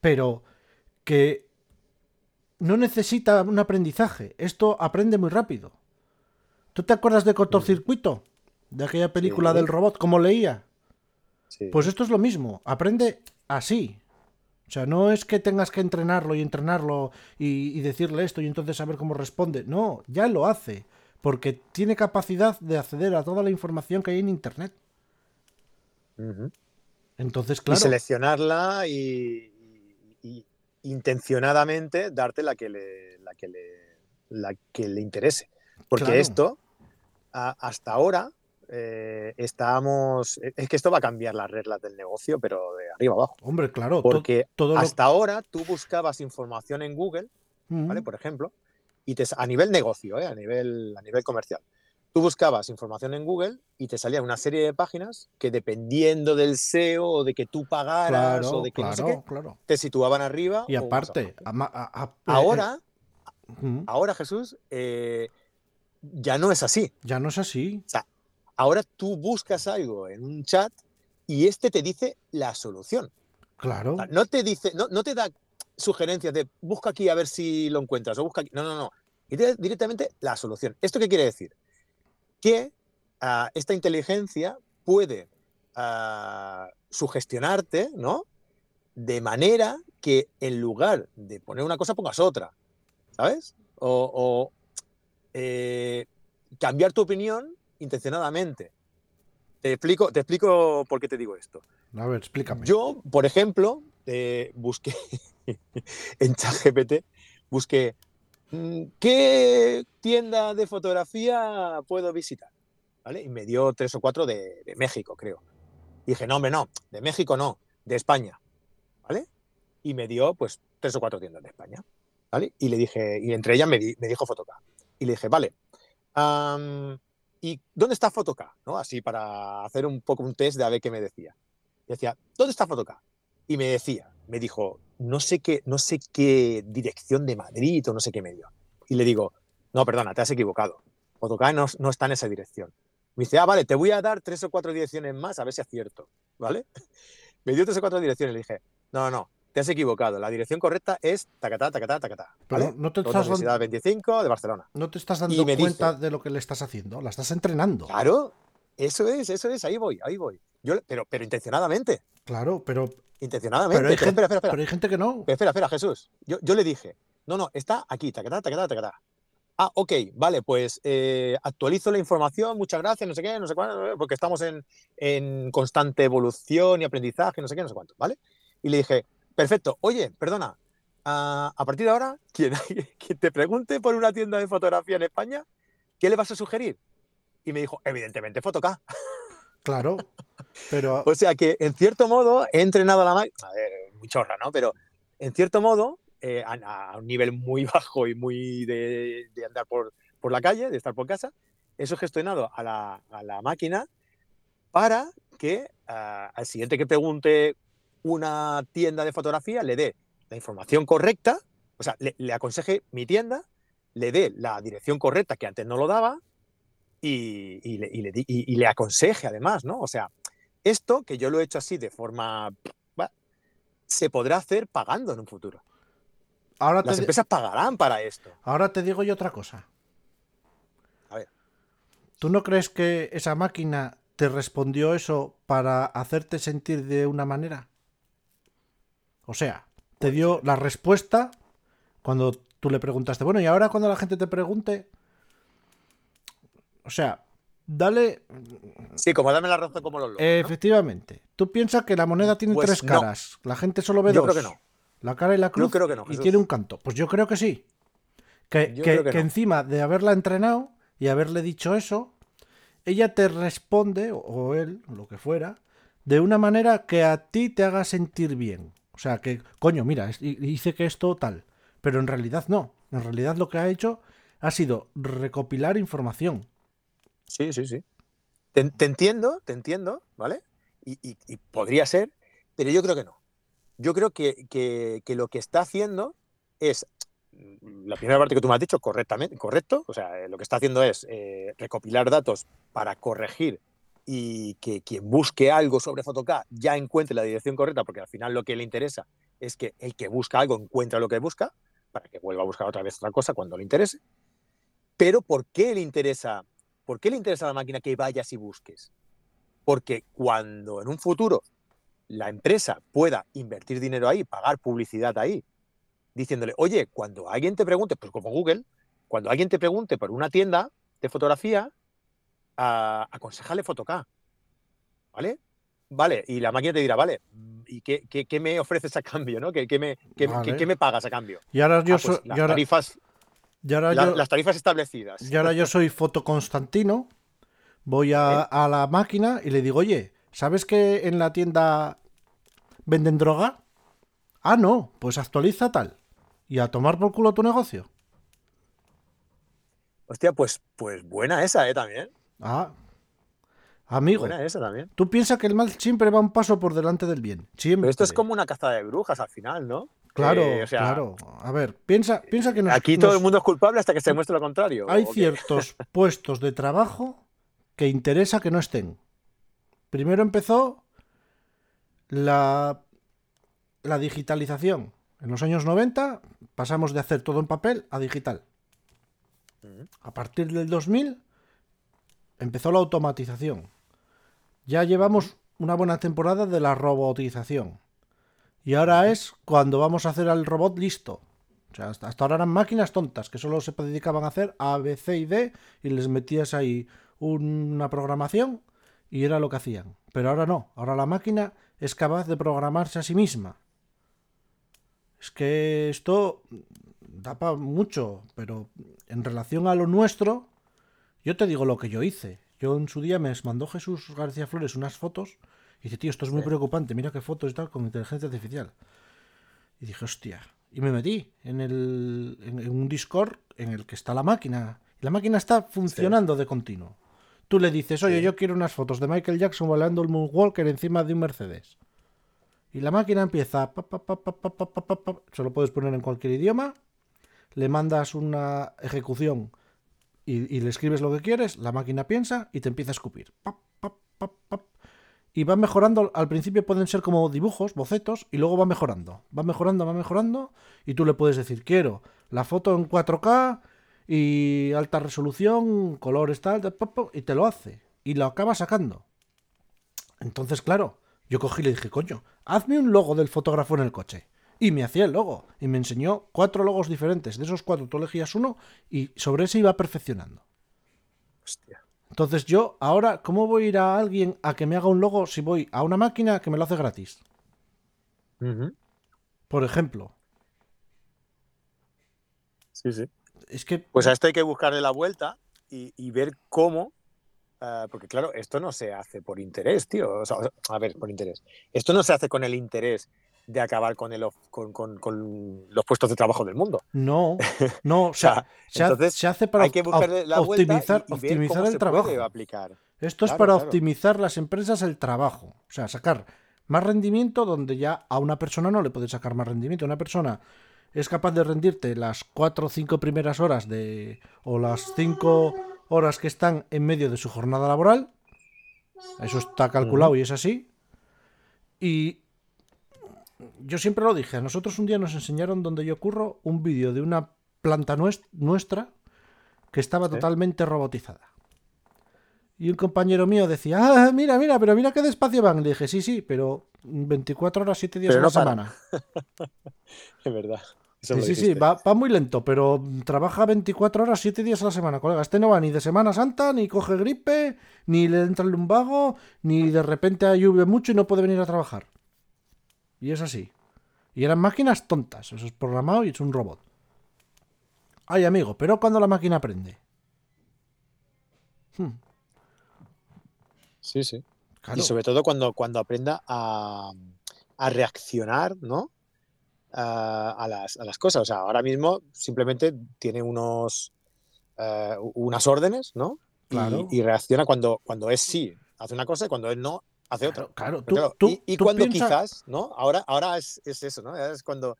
Pero que no necesita un aprendizaje. Esto aprende muy rápido. ¿Tú te acuerdas de cortocircuito? De aquella película Sí. del robot, cómo leía. Sí. Pues esto es lo mismo. Aprende así. O sea, no es que tengas que entrenarlo y entrenarlo y, y decirle esto y entonces saber cómo responde. No, ya lo hace. Porque tiene capacidad de acceder a toda la información que hay en Internet. Entonces, Y claro. seleccionarla y, y- y intencionadamente darte la que le, la que le, la que le interese. Porque Claro. esto, a- hasta ahora, eh, estábamos. Es que esto va a cambiar las reglas del negocio, pero de arriba abajo. Hombre, claro. Porque todo hasta ahora tú buscabas información en Google, ¿vale? Por ejemplo, y te, a nivel negocio, ¿eh? a, nivel, a nivel comercial. Tú buscabas información en Google y te salía una serie de páginas que dependiendo del SEO o de que tú pagaras claro, o de que no sé claro, qué, claro. te situaban arriba. Y aparte, a- a- eh, ahora, eh, ahora Jesús, eh, ya no es así. Ya no es así. O sea, ahora tú buscas algo en un chat y este te dice la solución. Claro. O sea, no te dice, no, no te da sugerencias de busca aquí a ver si lo encuentras o busca aquí. No, no, no. Y te da directamente la solución. ¿Esto qué quiere decir? Que ah, esta inteligencia puede ah, sugestionarte, ¿no? De manera que en lugar de poner una cosa pongas otra, ¿sabes? O, o, eh, cambiar tu opinión intencionadamente. Te explico, te explico por qué te digo esto. A ver, explícame. Yo, por ejemplo, eh, busqué en ChatGPT, busqué mm, qué tienda de fotografía puedo visitar, ¿vale? Y me dio tres o cuatro de, de México, creo. Y dije, no, hombre, no, de México no, de España, ¿vale? Y me dio, pues, tres o cuatro tiendas de España, ¿vale? Y le dije, y entre ellas me, di- me dijo Fotoca. Y le dije, vale, ¿y dónde está Fotoca? ¿No? Así para hacer un poco un test de a ver qué me decía. Y decía, ¿dónde está Fotoca? Y me decía, me dijo, no sé qué, no sé qué dirección de Madrid o no sé qué medio. Y le digo, no, perdona, te has equivocado. Fotoca no, no está en esa dirección. Me dice, ah, vale, te voy a dar tres o cuatro direcciones más a ver si acierto, ¿vale? Me dio tres o cuatro direcciones. Le dije, no, no, te has equivocado. La dirección correcta es tacatá, tacatá, tacatá. Pero ¿vale? no te estás, dan- Universidad 25 de Barcelona. no te estás dando cuenta dice- de lo que le estás haciendo. La estás entrenando. Claro, eso es, eso es, ahí voy, ahí voy. Yo, pero, pero intencionadamente, Claro, pero, intencionadamente. pero, hay, gente, espera, espera, espera. pero hay gente que no. Pero espera, espera, Jesús. Yo, yo le dije, no, no, está aquí, tacatá, tacatá, tacatá. Ah, ok, vale, pues eh, actualizo la información, muchas gracias, no sé qué, no sé cuánto, porque estamos en, en constante evolución y aprendizaje, no sé qué, no sé cuánto, ¿vale? Y le dije, perfecto, oye, perdona, a, a partir de ahora, quien, quien te pregunte por una tienda de fotografía en España, ¿qué le vas a sugerir? Y me dijo, evidentemente, Fotoca. Claro. Pero O sea que, en cierto modo, he entrenado a la máquina, a ver, muy chorra, ¿no? Pero, en cierto modo, eh, a, a un nivel muy bajo y muy de, de andar por, por la calle, de estar por casa, he sugestionado a la, a la máquina para que ah, al siguiente que pregunte una tienda de fotografía le dé la información correcta, o sea, le, le aconseje mi tienda, le dé la dirección correcta que antes no lo daba y, y le, y le di- y- y le aconseje además, ¿no? O sea, esto que yo lo he hecho así de forma... se podrá hacer pagando en un futuro. ahora te, Las di- empresas pagarán para esto. ahora te digo yo otra cosa. A ver. ¿Tú no crees que esa máquina te respondió eso para hacerte sentir de una manera? O sea, te dio la respuesta cuando tú le preguntaste, bueno, y ahora cuando la gente te pregunte... O sea, dale... Sí, como dame la razón como los locos. ¿no? Efectivamente. Tú piensas que la moneda tiene Pues tres no. caras. La gente solo ve Yo dos. creo que no. La cara y la cruz. creo que no, y tiene un canto. Pues yo creo que sí. Que, Yo que- creo que encima de haberla entrenado y haberle dicho eso, ella te responde, o- o él, lo que fuera, de una manera que a ti te haga sentir bien. O sea, que, coño, mira, hice que esto tal. Pero en realidad no. En realidad lo que ha hecho ha sido recopilar información. Sí, sí, sí. Te, entiendo, te entiendo, ¿vale? Y, podría ser, pero yo creo que no. Yo creo que, que- lo que está haciendo es, la primera parte que tú me has dicho, correctamente, correcto. O sea, eh, lo que está haciendo es eh, recopilar datos para corregir y que quien busque algo sobre Photocad ya encuentre la dirección correcta, porque al final lo que le interesa es que el que busca algo encuentra lo que busca, para que vuelva a buscar otra vez otra cosa cuando le interese. Pero ¿por qué le interesa ¿Por qué le interesa a la máquina que vayas y busques? Porque cuando en un futuro la empresa pueda invertir dinero ahí, pagar publicidad ahí, diciéndole, oye, cuando alguien te pregunte, pues como Google, cuando alguien te pregunte por una tienda de fotografía, a, aconsejale Photocad. ¿Vale? Vale, y la máquina te dirá, vale, ¿y qué, qué- qué me ofreces a cambio? ¿no? ¿Qué, qué me, Vale. me pagas a cambio? Y ahora yo Ah, pues soy. las, y ahora- tarifas, y ahora la- yo- las tarifas establecidas. Y ahora yo soy fotoconstantino. Voy a, a la máquina y le digo, oye, ¿sabes que en la tienda venden droga? Ah, no, pues actualiza tal. Y a tomar por culo tu negocio. Hostia, pues, pues buena esa, ¿eh? También. Ah, amigo, Buena esa también. tú piensas que el mal siempre va un paso por delante del bien. Siempre. Pero esto es como una caza de brujas al final, ¿no? Claro, Eh, o sea, claro. A ver, piensa, piensa que nos, Aquí todo nos- el mundo es culpable hasta que se demuestre lo contrario. hay ciertos puestos de trabajo que interesa que no estén. Primero empezó la, la digitalización. En los años 90 pasamos de hacer todo en papel a digital. Ujú. A partir del 2000 empezó la automatización. Ya llevamos una buena temporada de la robotización. Y ahora es cuando vamos a hacer al robot listo. O sea, hasta, ahora eran máquinas tontas que solo se dedicaban a hacer A, B, C y D y les metías ahí una programación y era lo que hacían. Pero ahora no. Ahora la máquina es capaz de programarse a sí misma. Es que esto da para mucho, pero en relación a lo nuestro, yo te digo lo que yo hice. Yo en su día me mandó Jesús García Flores unas fotos y dice, tío, esto es muy preocupante, mira qué fotos y tal con inteligencia artificial. Y dije, hostia. Y me metí en, el, en, un Discord en el que está la máquina. Y la máquina está funcionando de continuo. Tú le dices, oye, yo quiero unas fotos de Michael Jackson bailando el Moonwalker encima de un Mercedes. Y la máquina empieza, pa, se lo puedes poner en cualquier idioma, le mandas una ejecución y, le escribes lo que quieres. La máquina piensa y te empieza a escupir. Pa, pa, pa, pa. Y va mejorando. Al principio pueden ser como dibujos, bocetos, y luego va mejorando. Va mejorando, va mejorando. Y tú le puedes decir, quiero la foto en 4K y alta resolución, colores tal, y te lo hace. Y lo acaba sacando. Entonces, claro, yo cogí y le dije, coño, hazme un logo del fotógrafo en el coche. Y me hacía el logo. Y me enseñó cuatro logos diferentes. De esos cuatro tú elegías uno y sobre ese iba perfeccionando. Hostia. Entonces yo, ahora, ¿cómo voy a ir a alguien a que me haga un logo si voy a una máquina que me lo hace gratis? Por ejemplo. Sí, sí. Es que... Pues a esto hay que buscarle la vuelta y, y ver cómo. ah, porque claro, esto no se hace por interés, tío. O sea, a ver, por interés. Esto no se hace con el interés de acabar con, el, con, con- con los puestos de trabajo del mundo. No, no, o sea, se, entonces se hace para hay que la optimizar, y, y optimizar el trabajo. puede aplicar. Esto es para claro. optimizar las empresas el trabajo. O sea, sacar más rendimiento donde ya a una persona no le puedes sacar más rendimiento. Una persona es capaz de rendirte las cuatro o cinco primeras horas de. o las cinco horas que están en medio de su jornada laboral. Eso está calculado y es así. Y yo siempre lo dije, a nosotros un día nos enseñaron donde yo curro un vídeo de una planta nues- nuestra que estaba totalmente robotizada. Y un compañero mío decía, ah, mira, mira, pero mira qué despacio van. Le dije, sí, sí, pero 24 horas, 7 días Pero a la semana. Es verdad. Eso Sí, sí, sí, va muy lento, pero trabaja 24 horas, 7 días a la semana, colega. Este no va ni de Semana Santa, ni coge gripe, ni le entra el lumbago, ni de repente llueve mucho y no puede venir a trabajar. Y es así. Y eran máquinas tontas. Eso es programado y es un robot. Ay, amigo, pero cuando la máquina aprende. Hmm, Sí, sí. claro. Y sobre todo cuando, cuando aprenda a, a reaccionar, ¿no? A, a las, a las cosas. O sea, ahora mismo simplemente tiene unos eh, unas órdenes, ¿no? Y- Claro. Y, reacciona cuando, cuando es sí, hace una cosa y cuando es no, hace otra. Claro, tú, claro, tú- y y tú cuando quizás, ¿no? Ahora, ahora es, es eso, ¿no? Es cuando,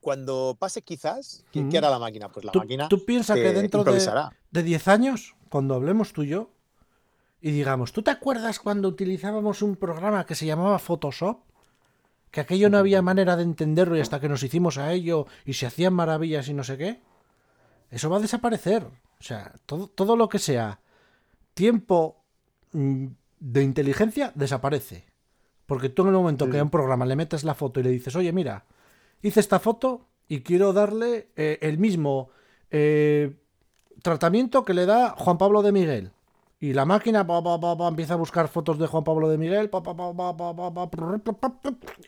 cuando pase quizás, ¿qué, qué Ujú. hará la máquina? Pues la máquina tú piensas que dentro de, improvisará. de 10 años, cuando hablemos tú y yo, y digamos, ¿tú te acuerdas cuando utilizábamos un programa que se llamaba Photoshop? Que aquello no había manera de entenderlo y hasta que nos hicimos a ello y se hacían maravillas y no sé qué. Eso va a desaparecer. O sea, todo, todo lo que sea tiempo mm, de inteligencia desaparece. Porque tú en el momento Sí, que a un programa le metes la foto y le dices, oye, mira, hice esta foto y quiero darle eh, el mismo eh, tratamiento que le da Juan Pablo de Miguel. Y la máquina pa, pa, pa, empieza a buscar fotos de Juan Pablo de Miguel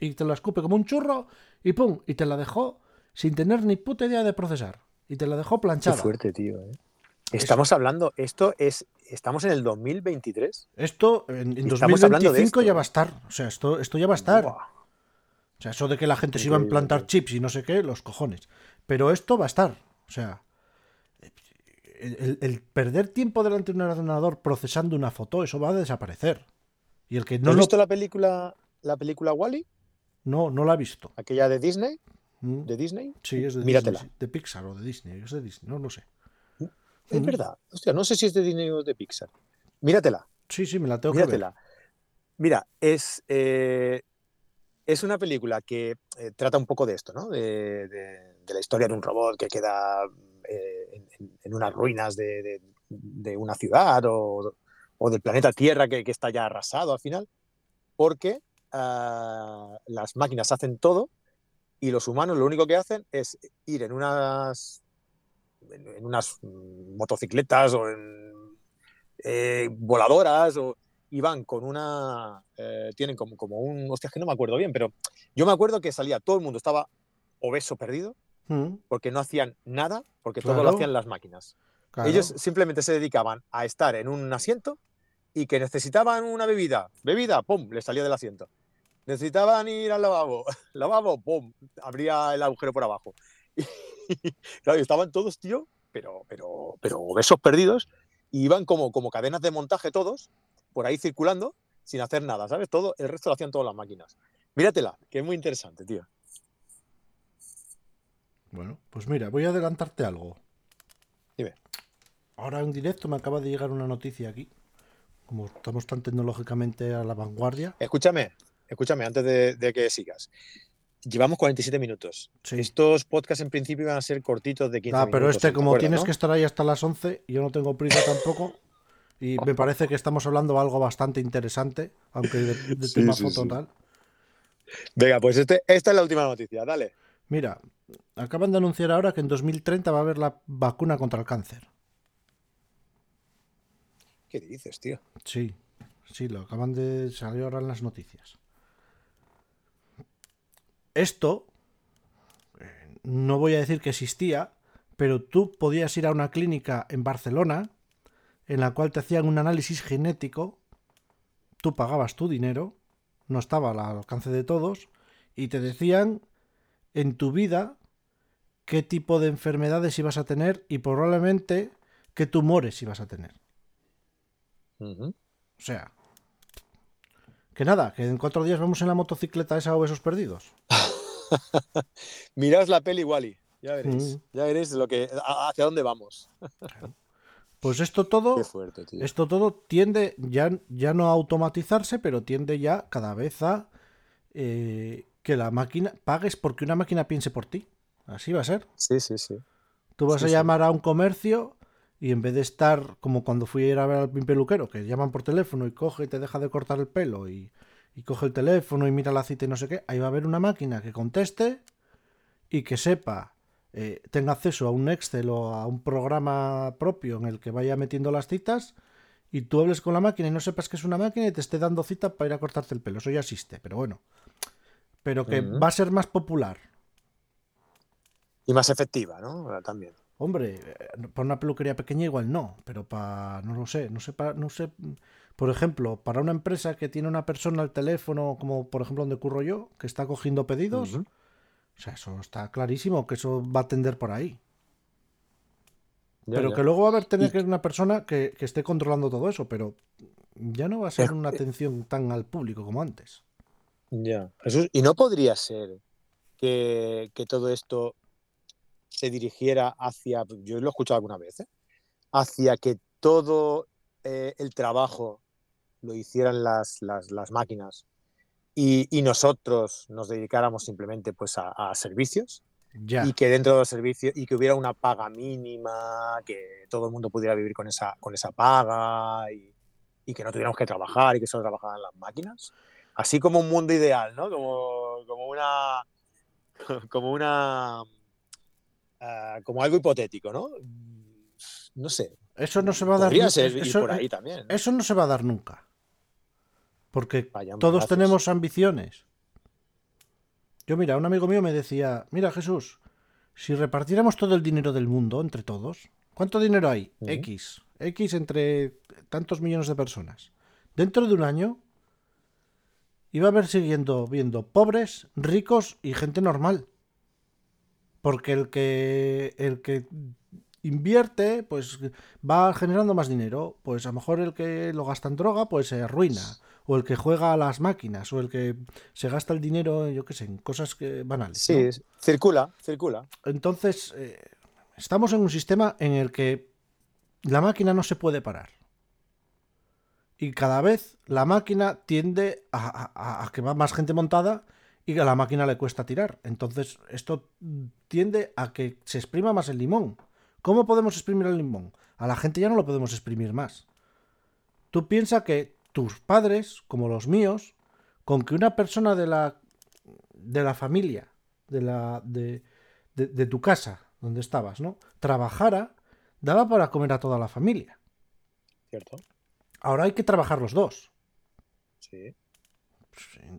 y te la escupe como un churro y pum, y te la dejó sin tener ni puta idea de procesar. Y te la dejó Qué planchada. fuerte, tío. ¿eh? Estamos hablando, esto es, estamos en el 2023. Esto en, en Y estamos hablando de 2025 ya va a estar. O sea, esto, esto ya va a estar. O sea, eso de que la gente se iba a implantar chips y no sé qué, los cojones. Pero esto va a estar. O sea, el, perder tiempo delante de un ordenador procesando una foto, eso va a desaparecer. Y el que ¿No has lo, visto la película, la película Wally? no, no lo ha visto. Aquella de Disney. Mm. de Disney. Sí, es de Míratela. Disney. De Pixar o de Disney. Es de Disney, no lo sé. Es Mm. verdad. Hostia, no sé si es de Disney o de Pixar. Míratela. Sí, sí, me la tengo que ver. Míratela. Mira, es, eh, es una película que eh, trata un poco de esto, ¿no? De, de- de la historia de un robot que queda eh, en, unas ruinas de, de- una ciudad o, o del planeta Tierra que, que está ya arrasado al final, porque ah, las máquinas hacen todo y los humanos lo único que hacen es ir en unas, en, unas motocicletas o en eh, voladoras o, y van con una. eh, tienen como, como un. Hostia, es que no me acuerdo bien, pero yo me acuerdo que salía, todo el mundo estaba obeso perdido Mm, porque no hacían nada, porque todo lo Claro. hacían las máquinas. claro. Ellos simplemente se dedicaban a estar en un asiento y que necesitaban una bebida. Bebida, ¡pum! Les salía del asiento. Necesitaban ir al lavabo. Lavabo, ¡pum! Abría el agujero por abajo. Claro, y estaban todos, tío, pero, pero, pero obesos perdidos. Y iban como, como cadenas de montaje todos, por ahí circulando, sin hacer nada, ¿sabes? Todo, el resto lo hacían todas las máquinas. Míratela, que es muy interesante, tío. Bueno, pues mira, voy a adelantarte algo. Dime. Ahora en directo me acaba de llegar una noticia aquí. Como estamos tan tecnológicamente a la vanguardia. Escúchame, escúchame, antes de, de que sigas. Llevamos 47 minutos. Sí. Estos podcasts en principio iban a ser cortitos de 15 Ah, pero minutos, este, ¿te como acuerdas, tienes no? que estar ahí hasta las 11, yo no tengo prisa tampoco. Y me parece que estamos hablando de algo bastante interesante, aunque de, de Sí, tema sí, foto sí. tal. Venga, pues este, esta es la última noticia, dale. Mira, acaban de anunciar ahora que en 2030 va a haber la vacuna contra el cáncer. ¿Qué dices, tío? Sí, sí, lo acaban de salir ahora en las noticias. Esto, eh, no voy a decir que existía, pero tú podías ir a una clínica en Barcelona en la cual te hacían un análisis genético, tú pagabas tu dinero, no estaba al alcance de todos, y te decían en tu vida qué tipo de enfermedades ibas a tener y probablemente qué tumores ibas a tener. O sea, que nada, que en cuatro días vamos en la motocicleta esa obesos perdidos. Miraos la peli Wally, ya veréis. Mm. Ya veréis lo que, hacia dónde vamos. Pues esto todo, fuerte, esto todo tiende ya, ya no a automatizarse, pero tiende ya cada vez a eh, que la máquina pagues porque una máquina piense por ti. Así va a ser. Sí, sí, sí. Tú vas Sí, a sí. llamar a un comercio y en vez de estar como cuando fui a ir a ver al peluquero, que llaman por teléfono y coge y te deja de cortar el pelo y, y coge el teléfono y mira la cita y no sé qué, ahí va a haber una máquina que conteste y que sepa, eh, tenga acceso a un Excel o a un programa propio en el que vaya metiendo las citas y tú hables con la máquina y no sepas que es una máquina y te esté dando cita para ir a cortarte el pelo. Eso ya existe, pero bueno. Pero que va a ser más popular. Y más efectiva, ¿no? También. Hombre, eh, para una peluquería pequeña igual no, pero para, no lo sé, no sé, para, no sé, por ejemplo, para una empresa que tiene una persona al teléfono, como por ejemplo donde curro yo, que está cogiendo pedidos, o sea, eso está clarísimo, que eso va a tender por ahí. Ya, pero ya. que luego va a haber tener Y- que ser una persona que, que esté controlando todo eso, pero ya no va a ser una atención tan al público como antes. Ya. Jesús, ¿y no podría ser que, que todo esto se dirigiera hacia, yo lo he escuchado alguna vez, ¿eh? hacia que todo eh, el trabajo lo hicieran las, las, las máquinas y, y nosotros nos dedicáramos simplemente pues a, a servicios Ya. y que dentro de los servicios y que hubiera una paga mínima, que todo el mundo pudiera vivir con esa, con esa paga y, y que no tuviéramos que trabajar y que solo trabajaran las máquinas. Así como un mundo ideal, ¿no? Como, como una. Como una. Como algo hipotético, ¿no? No sé. Eso no se va a dar ser eso- por ahí también. ¿no? Eso no se va a dar nunca. Porque Vaya, todos gracias. tenemos ambiciones. Yo, mira, un amigo mío me decía, mira Jesús, si repartiéramos todo el dinero del mundo entre todos, ¿cuánto dinero hay? X. X entre tantos millones de personas. Dentro de un año iba a haber siguiendo viendo pobres, ricos y gente normal. Porque el que el que invierte, pues va generando más dinero. Pues a lo mejor el que lo gasta en droga, pues se arruina. o el que juega a las máquinas, o el que se gasta el dinero, yo qué sé, en cosas que banales. Sí, circula, circula. Entonces, eh, estamos en un sistema en el que la máquina no se puede parar. Y cada vez la máquina tiende a, a que va más gente montada y que a la máquina le cuesta tirar. Entonces, esto tiende a que se exprima más el limón. ¿Cómo podemos exprimir el limón? A la gente ya no lo podemos exprimir más. Tú piensas que tus padres, como los míos, con que una persona de la, de la familia, de, la, de, de, tu casa, donde estabas, ¿no? Trabajara, daba para comer a toda la familia. Cierto. Ahora hay que trabajar los dos. Sí.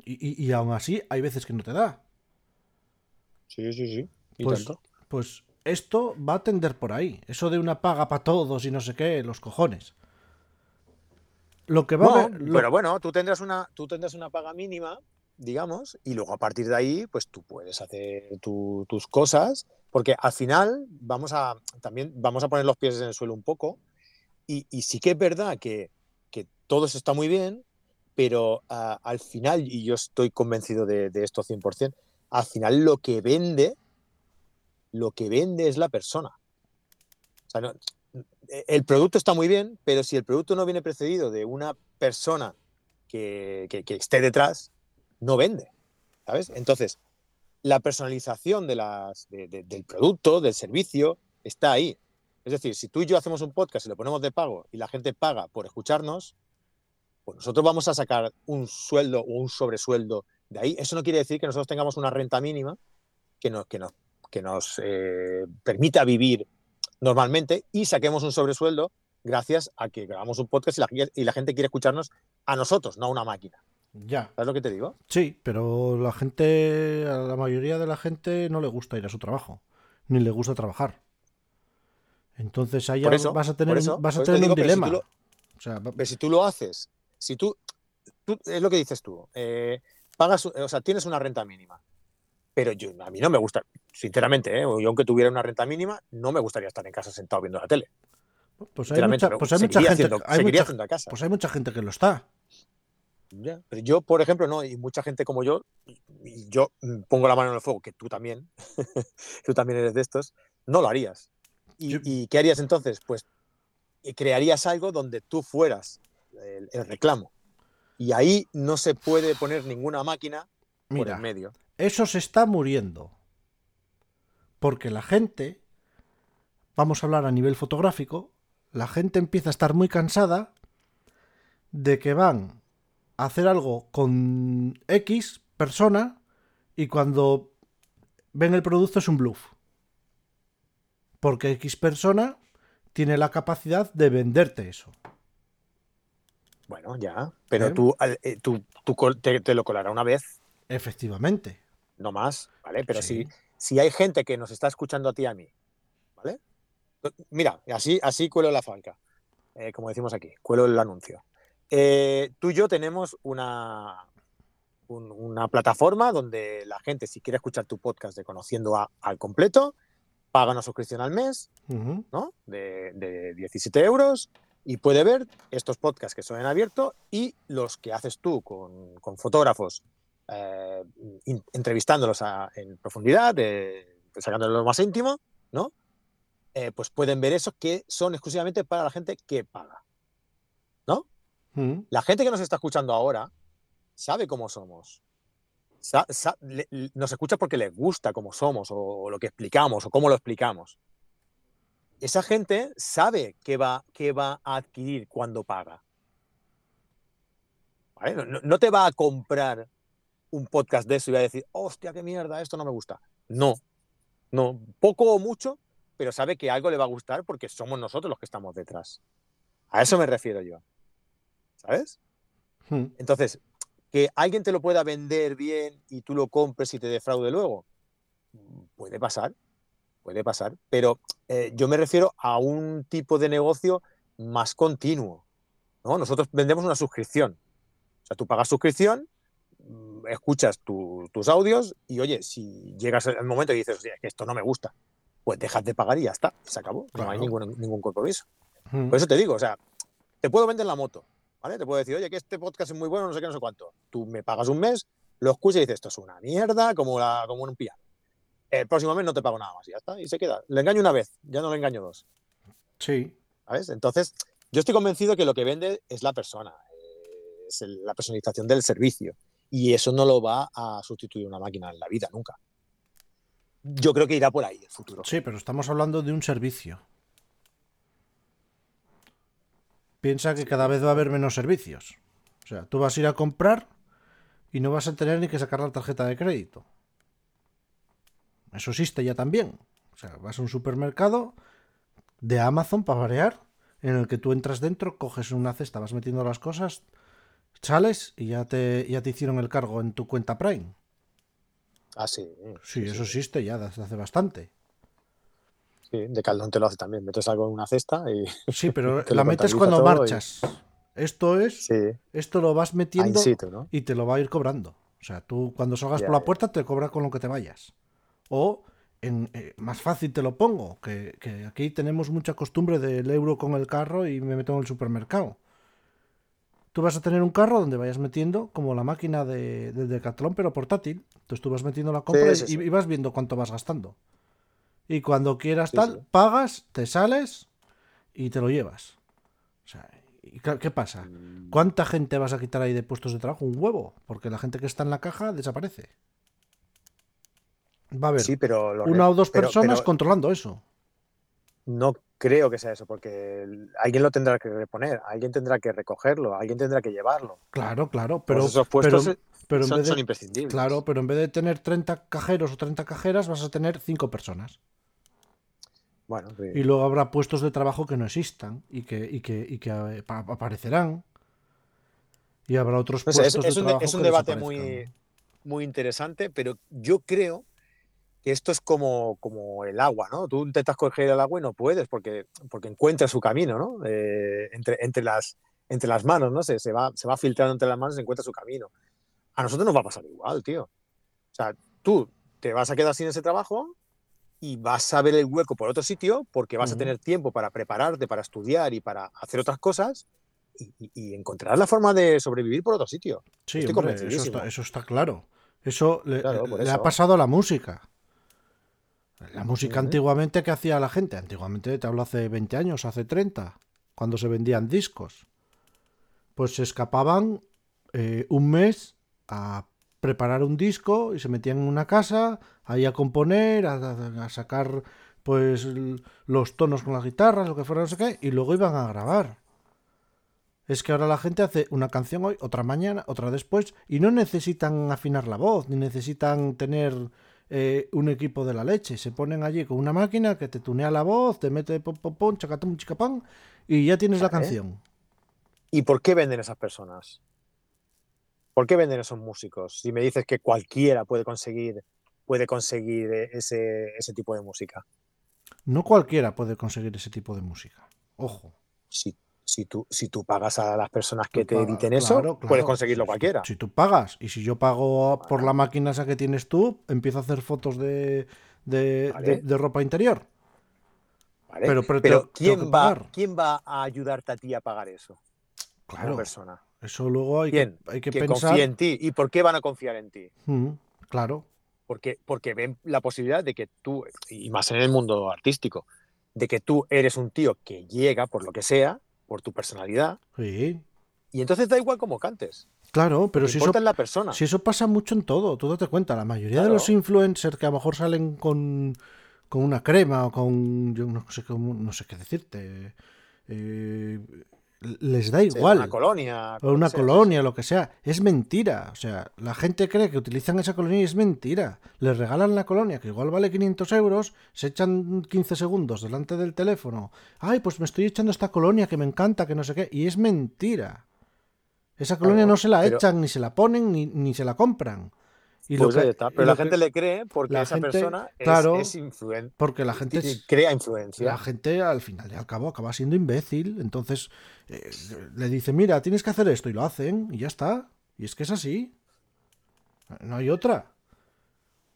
Y, y, aún así hay veces que no te da. Sí, sí, sí. ¿Y pues, tanto? pues esto va a tender por ahí. Eso de una paga para todos y no sé qué, los cojones. Lo que va Pero bueno, tú tendrás una, tú tendrás una paga mínima, digamos, y luego a partir de ahí, pues tú puedes hacer tus cosas, porque al final vamos a también vamos a poner los pies en el suelo un poco. Y, sí que es verdad que, que todo eso está muy bien, pero ah, al final, y yo estoy convencido de, esto 100%, al final lo que vende, lo que vende es la persona. E, el producto está muy bien, pero si el producto no viene precedido de una persona que, esté detrás, no vende. ¿Sabes? Entonces, la personalización del producto, del servicio, está ahí. Es decir, si tú y yo hacemos un podcast y lo ponemos de pago y la gente paga por escucharnos, pues nosotros vamos a sacar un sueldo o un sobresueldo de ahí. Eso no quiere decir que nosotros tengamos una renta mínima que nos, que nos, que nos eh, permita vivir normalmente y saquemos un sobresueldo gracias a que grabamos un podcast y la, y la gente quiere escucharnos a nosotros, no a una máquina. Ya. ¿Sabes lo que te digo? Sí, pero la gente, a la mayoría de la gente no le gusta ir a su trabajo, ni le gusta trabajar. Entonces ahí vas a tener, vas a tener un dilema. si tú lo haces si tú, es lo que dices tú, eh, pagas, o sea, tienes una renta mínima, pero yo, a mí no me gusta, sinceramente, ¿eh? yo aunque tuviera una renta mínima, no me gustaría estar en casa sentado viendo la tele. Pues hay mucha, pues hay mucha gente, pues hay mucha gente que lo está. pero yo, por ejemplo, no, y mucha gente como yo, y yo pongo la mano en el fuego, que tú también, tú también eres de estos, no lo harías. ¿Y, qué harías entonces? Pues eh, crearías algo donde tú fueras el, reclamo. Y ahí no se puede poner ninguna máquina por en medio. Eso se está muriendo. Porque la gente, vamos a hablar a nivel fotográfico, la gente empieza a estar muy cansada de que van a hacer algo con X persona y cuando ven el producto es un bluff. Porque X persona tiene la capacidad de venderte eso. Bueno, ya, pero tú, eh, tú, te, lo colará una vez. Efectivamente. No más, ¿vale? Pero si, si hay gente que nos está escuchando a ti y a mí, ¿vale? Mira, así, así cuelo la falca, eh, como decimos aquí, cuelo el anuncio. Eh, tú y yo tenemos una, una plataforma donde la gente, si quiere escuchar tu podcast de Conociendo a, al completo, paga una suscripción al mes, ¿no? De, de 17 euros y puede ver estos podcasts que son en abierto y los que haces tú con, fotógrafos, eh, entrevistándolos en profundidad, de, sacándolos lo más íntimo, ¿no? Eh, pues pueden ver eso que son exclusivamente para la gente que paga. ¿No? Mm. La gente que nos está escuchando ahora sabe cómo somos. nos escucha porque les gusta cómo somos o lo que explicamos o cómo lo explicamos esa gente sabe qué va, va a adquirir cuando paga. No, te va a comprar un podcast de eso y va a decir, hostia, qué mierda, esto no me gusta. No, no, poco o mucho, pero sabe que algo le va a gustar porque somos nosotros los que estamos detrás. A eso me refiero yo. ¿Sabes? Hmm. Entonces, que alguien te lo pueda vender bien y tú lo compres y te defraude luego, puede pasar, puede pasar, pero eh, yo me refiero a un tipo de negocio más continuo. ¿no? Nosotros vendemos una suscripción. O sea, tú pagas suscripción, mm, escuchas tus audios y, oye, si llegas al momento y dices, que esto no me gusta, pues dejas de pagar y ya está, se acabó. No hay ningún, ningún compromiso. Por eso te digo, o sea, te puedo vender la moto, ¿vale? Te puedo decir, oye, que este podcast es muy bueno, no sé qué, no sé cuánto. Tú me pagas un mes, lo escuchas y dices, esto es una mierda, como, la, como un piano. El próximo mes no te pago nada más y ya está, y se queda. Le engaño una vez, ya no le engaño dos. Sí. ¿Sabes? Entonces, yo estoy convencido que lo que vende es la persona, eh, es la personalización del servicio. Y eso no lo va a sustituir una máquina en la vida, nunca. Yo creo que irá por ahí el futuro. Sí, pero estamos hablando de un servicio. Piensa que cada vez va a haber menos servicios. O sea, tú vas a ir a comprar y no vas a tener ni que sacar la tarjeta de crédito. Eso existe ya también. O sea, vas a un supermercado de Amazon para variar, en el que tú entras dentro, coges una cesta, vas metiendo las cosas, sales y ya te, ya te hicieron el cargo en tu cuenta Prime. Ah, sí. Sí, eso existe ya desde hace bastante. Sí, de Caldón te lo hace también. Metes algo en una cesta y Sí, pero la metes cuando y- marchas. Esto es, sí, esto lo vas metiendo situ, ¿no? y te lo va a ir cobrando. O sea, tú cuando salgas por la puerta te cobra con lo que te vayas. O en, eh, más fácil te lo pongo, que, que aquí tenemos mucha costumbre del euro con el carro y me meto en el supermercado. Tú vas a tener un carro donde vayas metiendo como la máquina de, de Decathlon, pero portátil. Entonces tú vas metiendo la compra sí, y, sí. y vas viendo cuánto vas gastando. Y cuando quieras tal, pagas, te sales y te lo llevas. O sea, ¿y qué qué pasa? Mm, ¿Cuánta gente vas a quitar ahí de puestos de trabajo? Un huevo, porque la gente que está en la caja desaparece. Va a haber Sí, pero una o dos pero- personas pero controlando eso. no creo que sea eso, porque alguien lo tendrá que reponer, alguien tendrá que recogerlo, alguien tendrá que llevarlo. Claro, claro, Pero esos puestos pero, en son, vez son de, imprescindibles. claro, pero en vez de tener 30 cajeros o 30 cajeras, vas a tener 5 personas. Bueno, sí. Y luego habrá puestos de trabajo que no existan y que, y que, y que pa- aparecerán. Y habrá otros No sé, es, puestos es de un, trabajo es un que debate muy, muy interesante, pero yo creo que esto es como, como el agua, ¿no? Tú intentas coger el agua y no puedes porque, porque encuentra su camino, ¿no? Eh, entre, entre, las, entre las manos, ¿no? Se, se, va, se va filtrando entre las manos y encuentra su camino. A nosotros nos va a pasar igual, tío. O sea, tú te vas a quedar sin ese trabajo y vas a ver el hueco por otro sitio porque vas a Ujú. tener tiempo para prepararte, para estudiar y para hacer otras cosas y, y- y encontrarás la forma de sobrevivir por otro sitio. Sí, estoy hombre, eso está, eso está claro. Eso le, Claro, le ha eso. pasado a la música. La música antiguamente, ¿qué hacía la gente? Antiguamente, te hablo hace 20 años, hace 30, cuando se vendían discos. Pues se escapaban eh, un mes a preparar un disco y se metían en una casa, ahí a componer, a, a- sacar pues los tonos con las guitarras, lo que fuera, no sé qué, y luego iban a grabar. Es que ahora la gente hace una canción hoy, otra mañana, otra después, y no necesitan afinar la voz, ni necesitan tener eh, un equipo de la leche. Se ponen allí con una máquina que te tunea la voz, te mete pom pom pom, chacatum, chicapán, y ya tienes la canción. ¿Y por qué venden esas personas? ¿Por qué venden esos músicos? Si me dices que cualquiera puede conseguir, puede conseguir eh, ese, ese tipo de música. No cualquiera puede conseguir ese tipo de música. Ojo. Si, si, tú, si tú pagas a las personas que te pagas, editen eso, claro, puedes conseguirlo Si- cualquiera. Si tú pagas, y si yo pago por la máquina esa que tienes tú, empiezo a hacer fotos de, de, Vale. de- de ropa interior. ¿vale? pero- pero ¿quién, va. ¿quién va a ayudarte a ti a pagar eso? Una Claro. persona. Eso luego hay ¿Quién? que, hay que Que pensar. confíe en ti. ¿Y por qué van a confiar en ti? Mm, claro. Porque, porque ven la posibilidad de que tú, y más en el mundo artístico, de que tú eres un tío que llega por lo que sea, por tu personalidad, Sí. y entonces da igual cómo cantes. Claro, pero si eso, la persona. si eso pasa mucho en todo, tú date cuenta, la mayoría de los influencers que a lo mejor salen con, con una crema o con, yo no sé, cómo- no sé qué decirte, eh, les da Sí, igual. Una colonia. o una sea, colonia, lo que sea. Es mentira. O sea, la gente cree que utilizan esa colonia y es mentira. Les regalan la colonia, que igual vale 500 euros, se echan 15 segundos delante del teléfono. Ay, pues me estoy echando esta colonia que me encanta, que no sé qué. Y es mentira. Esa colonia no se la pero- echan, ni se la ponen, ni, ni se la compran. Y Pues lo ahí que- está. y Pero lo la que- gente le cree porque esa gente, persona es, claro, es influen- Porque la gente es- crea influencia. la gente al final y al cabo acaba siendo imbécil. Entonces eh, le dice, mira, tienes que hacer esto y lo hacen y ya está. Y es que es así. No hay otra.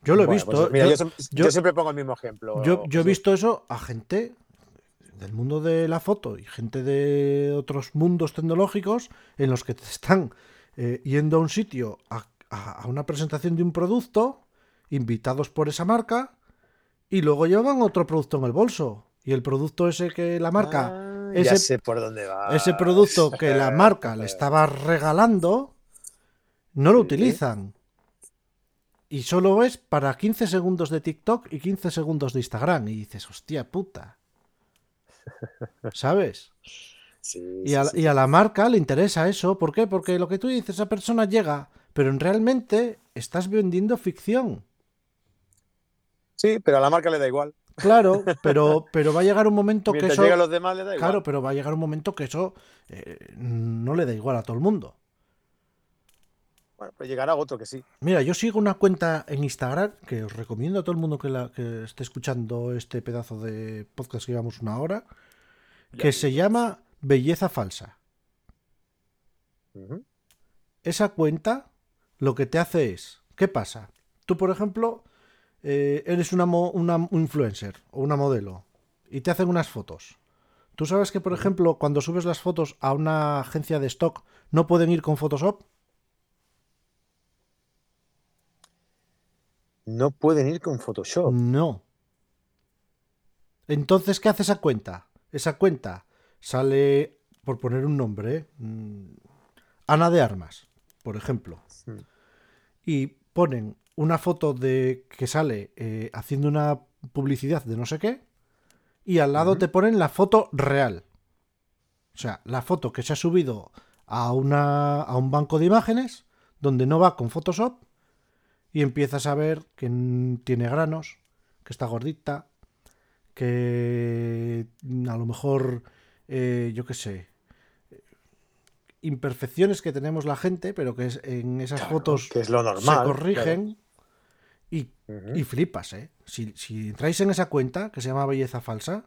Yo lo he Bueno, visto. pues mira, yo, yo, siempre- yo- yo siempre pongo el mismo ejemplo. yo- yo he visto eso a gente del mundo de la foto y gente de otros mundos tecnológicos en los que te están eh, yendo a un sitio a, a- a una presentación de un producto, invitados por esa marca, y luego llevan otro producto en el bolso. Y el producto ese que la marca, Ah, ese- ya sé por dónde va. ese producto que la marca le estaba regalando, no lo Sí. utilizan. Y solo es para 15 segundos de TikTok y 15 segundos de Instagram. Y dices, hostia puta. ¿Sabes? Sí, Y a, sí, y a la marca le interesa eso. ¿Por qué? Porque lo que tú dices, esa persona llega, pero realmente estás vendiendo ficción. Sí, pero a la marca le da igual. Claro, pero, pero va a llegar un momento que eso. a los demás le da igual. Claro, pero va a llegar un momento que eso eh, no le da igual a todo el mundo. Bueno, pues llegará otro que sí. Mira, yo sigo una cuenta en Instagram que os recomiendo a todo el mundo que, la, que esté escuchando este pedazo de podcast que llevamos una hora, que se llama Belleza Falsa. Esa cuenta lo que te hace es, ¿qué pasa? Tú, por ejemplo, eh, eres una, mo- una influencer o una modelo y te hacen unas fotos. Tú sabes que, por ejemplo, cuando subes las fotos a una agencia de stock no pueden ir con Photoshop. No pueden ir con Photoshop. No. Entonces, ¿qué hace esa cuenta? Esa cuenta sale, por poner un nombre, mm, Ana de Armas, por ejemplo. Y ponen una foto de que sale eh, haciendo una publicidad de no sé qué, y al lado te ponen la foto real. O sea, la foto que se ha subido a, una, a un banco de imágenes donde no va con Photoshop y empiezas a ver que tiene granos, que está gordita, que a lo mejor, eh, yo qué sé, imperfecciones que tenemos la gente, pero que es- en esas Claro, fotos que es lo se corrigen y, y flipas, ¿eh? Si, si entráis en esa cuenta que se llama Belleza Falsa,